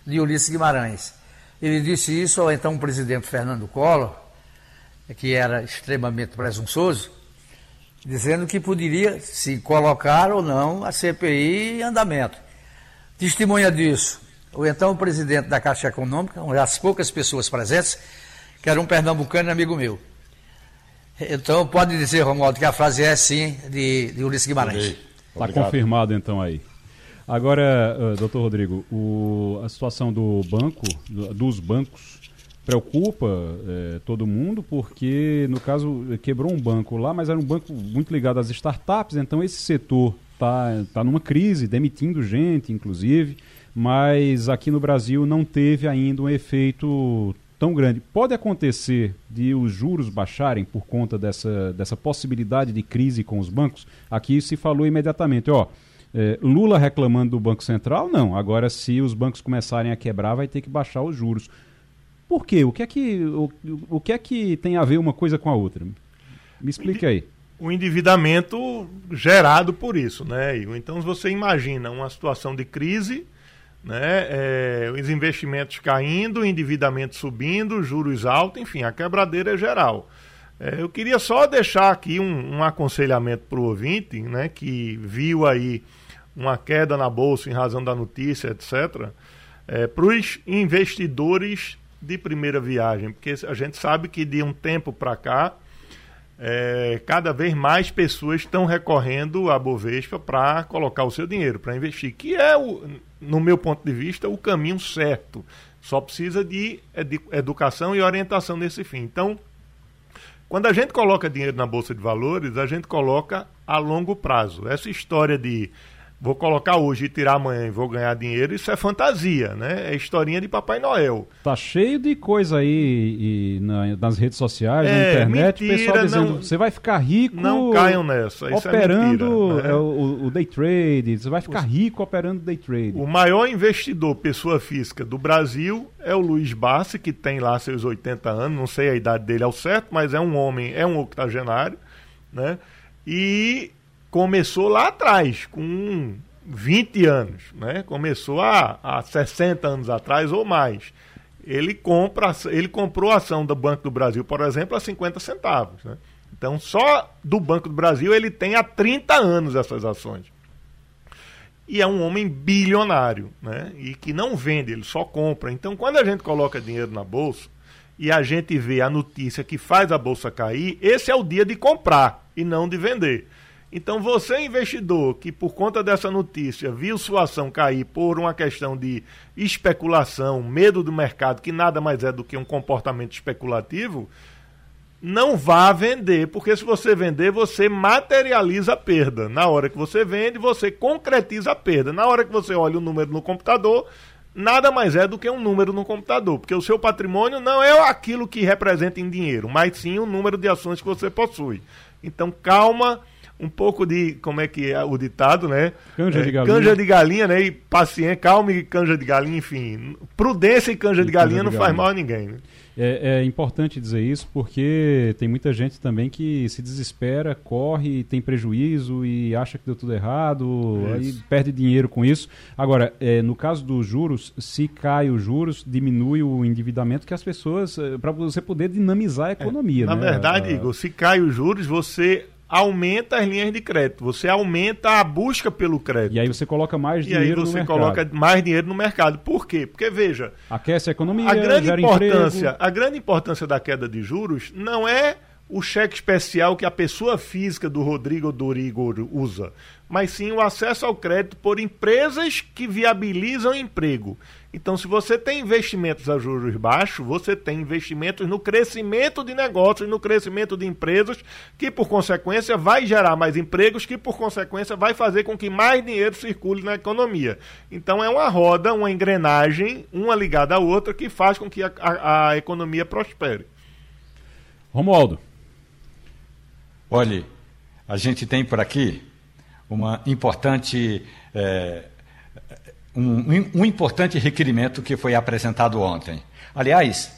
de Ulisses Guimarães. Ele disse isso ao então presidente Fernando Collor, que era extremamente presunçoso, dizendo que poderia se colocar ou não a CPI em andamento. Testemunha disso o então presidente da Caixa Econômica, uma das poucas pessoas presentes, que era um pernambucano amigo meu. Então, pode dizer, Romualdo, que a frase é sim de, de Ulisses Guimarães. Está confirmado então aí. Agora, uh, doutor Rodrigo, o, a situação do banco, do, dos bancos, preocupa eh, todo mundo, porque, no caso, quebrou um banco lá, mas era um banco muito ligado às startups, então esse setor está tá numa crise, demitindo gente, inclusive mas aqui no Brasil não teve ainda um efeito tão grande. Pode acontecer de os juros baixarem por conta dessa, dessa possibilidade de crise com os bancos? Aqui se falou imediatamente, ó, é, Lula reclamando do Banco Central? Não. Agora, se os bancos começarem a quebrar, vai ter que baixar os juros. Por quê? O que é que, o, o que, é que tem a ver uma coisa com a outra? Me explique aí. O endividamento gerado por isso, né? Então, você imagina uma situação de crise né? É, os investimentos caindo, o endividamento subindo, juros altos, enfim, a quebradeira é geral. É, eu queria só deixar aqui um, um aconselhamento para o ouvinte, né, que viu aí uma queda na bolsa em razão da notícia, etc., é, para os investidores de primeira viagem, porque a gente sabe que de um tempo para cá, é, cada vez mais pessoas estão recorrendo à Bovespa para colocar o seu dinheiro, para investir, que é, o, no meu ponto de vista, o caminho certo. Só precisa de educação e orientação nesse fim. Então, quando a gente coloca dinheiro na Bolsa de Valores, a gente coloca a longo prazo. Essa história de vou colocar hoje e tirar amanhã e vou ganhar dinheiro, isso é fantasia, né? É historinha de Papai Noel. Tá cheio de coisa aí e na, nas redes sociais, é, na internet, mentira, pessoal dizendo, não, você vai ficar rico. Não caiam nessa. Isso é operando é mentira, né? o, o, day trade, você vai ficar rico operando day trade. O maior investidor, pessoa física do Brasil, é o Luiz Bassi, que tem lá seus 80 anos, não sei a idade dele ao certo, mas é um homem, é um octogenário, né? E começou lá atrás, com 20 anos, né? Começou há, há 60 anos atrás ou mais. Ele, compra, ele comprou a ação do Banco do Brasil, por exemplo, a 50 centavos. Né? Então, só do Banco do Brasil ele tem há 30 anos essas ações. E é um homem bilionário, né? E que não vende, ele só compra. Então, quando a gente coloca dinheiro na bolsa e a gente vê a notícia que faz a bolsa cair, esse é o dia de comprar e não de vender. Então, você, investidor, que por conta dessa notícia viu sua ação cair por uma questão de especulação, medo do mercado, que nada mais é do que um comportamento especulativo, não vá vender, porque se você vender, você materializa a perda. Na hora que você vende, você concretiza a perda. Na hora que você olha o número no computador, nada mais é do que um número no computador, porque o seu patrimônio não é aquilo que representa em dinheiro, mas sim o número de ações que você possui. Então, calma, um pouco de, como é que é o ditado, né? Canja de É, galinha. Canja de galinha, né? E paciência, calma e canja de galinha, enfim. Prudência e canja E de canja galinha de não faz galinha. mal a ninguém. Né? É, é importante dizer isso porque tem muita gente também que se desespera, corre, tem prejuízo e acha que deu tudo errado, aí perde dinheiro com isso. Agora, é, no caso dos juros, se cai os juros, diminui o endividamento que as pessoas. para você poder dinamizar a economia. Na né? verdade, A- Igor, se cai os juros, você aumenta as linhas de crédito, você aumenta a busca pelo crédito. E aí você coloca mais E aí dinheiro no você mercado. coloca mais dinheiro no mercado. Por quê? Porque, veja, Aquece a economia, a grande importância, emprego. a grande importância da queda de juros não é o cheque especial que a pessoa física do Rodrigo ou do Igor usa, mas sim o acesso ao crédito por empresas que viabilizam emprego. Então, se você tem investimentos a juros baixos, você tem investimentos no crescimento de negócios, no crescimento de empresas, que por consequência vai gerar mais empregos, que por consequência vai fazer com que mais dinheiro circule na economia. Então é uma roda, uma engrenagem, uma ligada à outra, que faz com que a, a- a economia prospere. Romualdo, Olhe, a gente tem por aqui uma importante, eh, um, um importante requerimento que foi apresentado ontem. Aliás,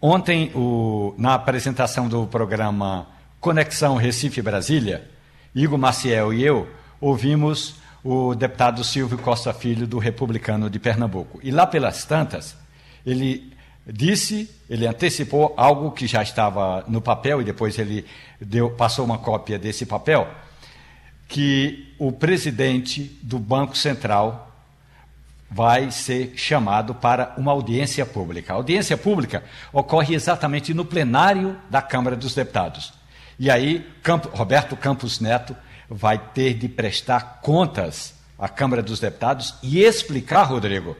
ontem, o- na apresentação do programa Conexão Recife-Brasília, Igor Maciel e eu ouvimos o deputado Silvio Costa Filho, do Republicano de Pernambuco. E lá pelas tantas, ele disse, ele antecipou algo que já estava no papel e depois ele deu, passou uma cópia desse papel, que o presidente do Banco Central vai ser chamado para uma audiência pública. A audiência pública ocorre exatamente no plenário da Câmara dos Deputados. E aí, Campo- Roberto Campos Neto vai ter de prestar contas à Câmara dos Deputados e explicar, Rodrigo,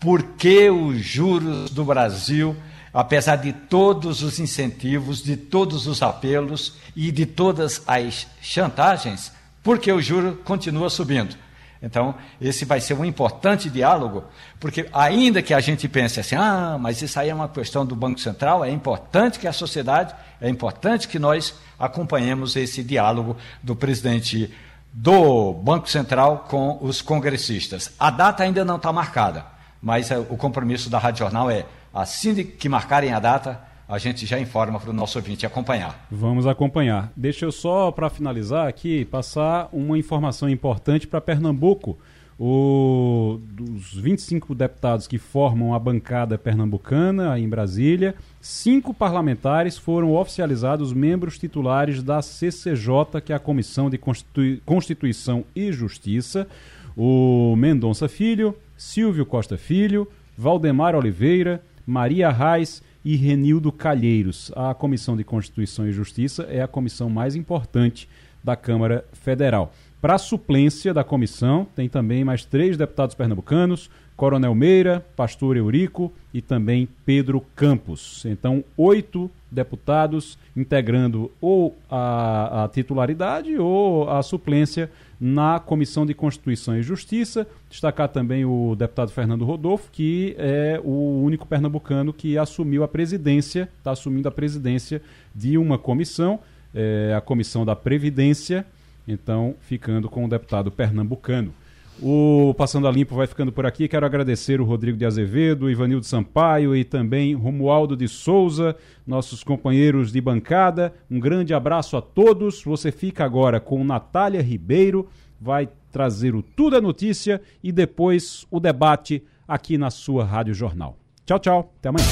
por que os juros do Brasil, apesar de todos os incentivos, de todos os apelos e de todas as chantagens, por que o juro continua subindo. Então, esse vai ser um importante diálogo, porque ainda que a gente pense assim, ah, mas isso aí é uma questão do Banco Central, é importante que a sociedade, é importante que nós acompanhemos esse diálogo do presidente do Banco Central com os congressistas. A data ainda não está marcada, mas eh, o compromisso da Rádio Jornal é, assim que marcarem a data, a gente já informa para o nosso ouvinte acompanhar. Vamos acompanhar. Deixa eu só, para finalizar aqui, passar uma informação importante para Pernambuco. O, dos 25 deputados que formam a bancada pernambucana em Brasília, cinco parlamentares foram oficializados membros titulares da CCJ, que é a Comissão de Constitu- Constituição e Justiça. O Mendonça Filho, Silvio Costa Filho, Valdemar Oliveira, Maria Reis e Renildo Calheiros. A Comissão de Constituição e Justiça é a comissão mais importante da Câmara Federal. Para a suplência da comissão, tem também mais três deputados pernambucanos, Coronel Meira, Pastor Eurico e também Pedro Campos. Então, oito deputados integrando ou a, a titularidade ou a suplência na Comissão de Constituição e Justiça. Destacar também o deputado Fernando Rodolfo, que é o único pernambucano que assumiu a presidência, está assumindo a presidência de uma comissão, é, a Comissão da Previdência, então ficando com o deputado pernambucano. O Passando a Limpo vai ficando por aqui. Quero agradecer o Rodrigo de Azevedo, Ivanildo Sampaio e também Romualdo de Souza, nossos companheiros de bancada. Um grande abraço a todos. Você fica agora com Natália Ribeiro, vai trazer o Tudo é Notícia e depois o debate aqui na sua Rádio Jornal. Tchau, tchau. Até amanhã.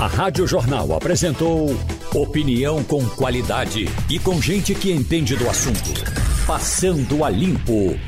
A Rádio Jornal apresentou opinião com qualidade e com gente que entende do assunto. Passando a Limpo.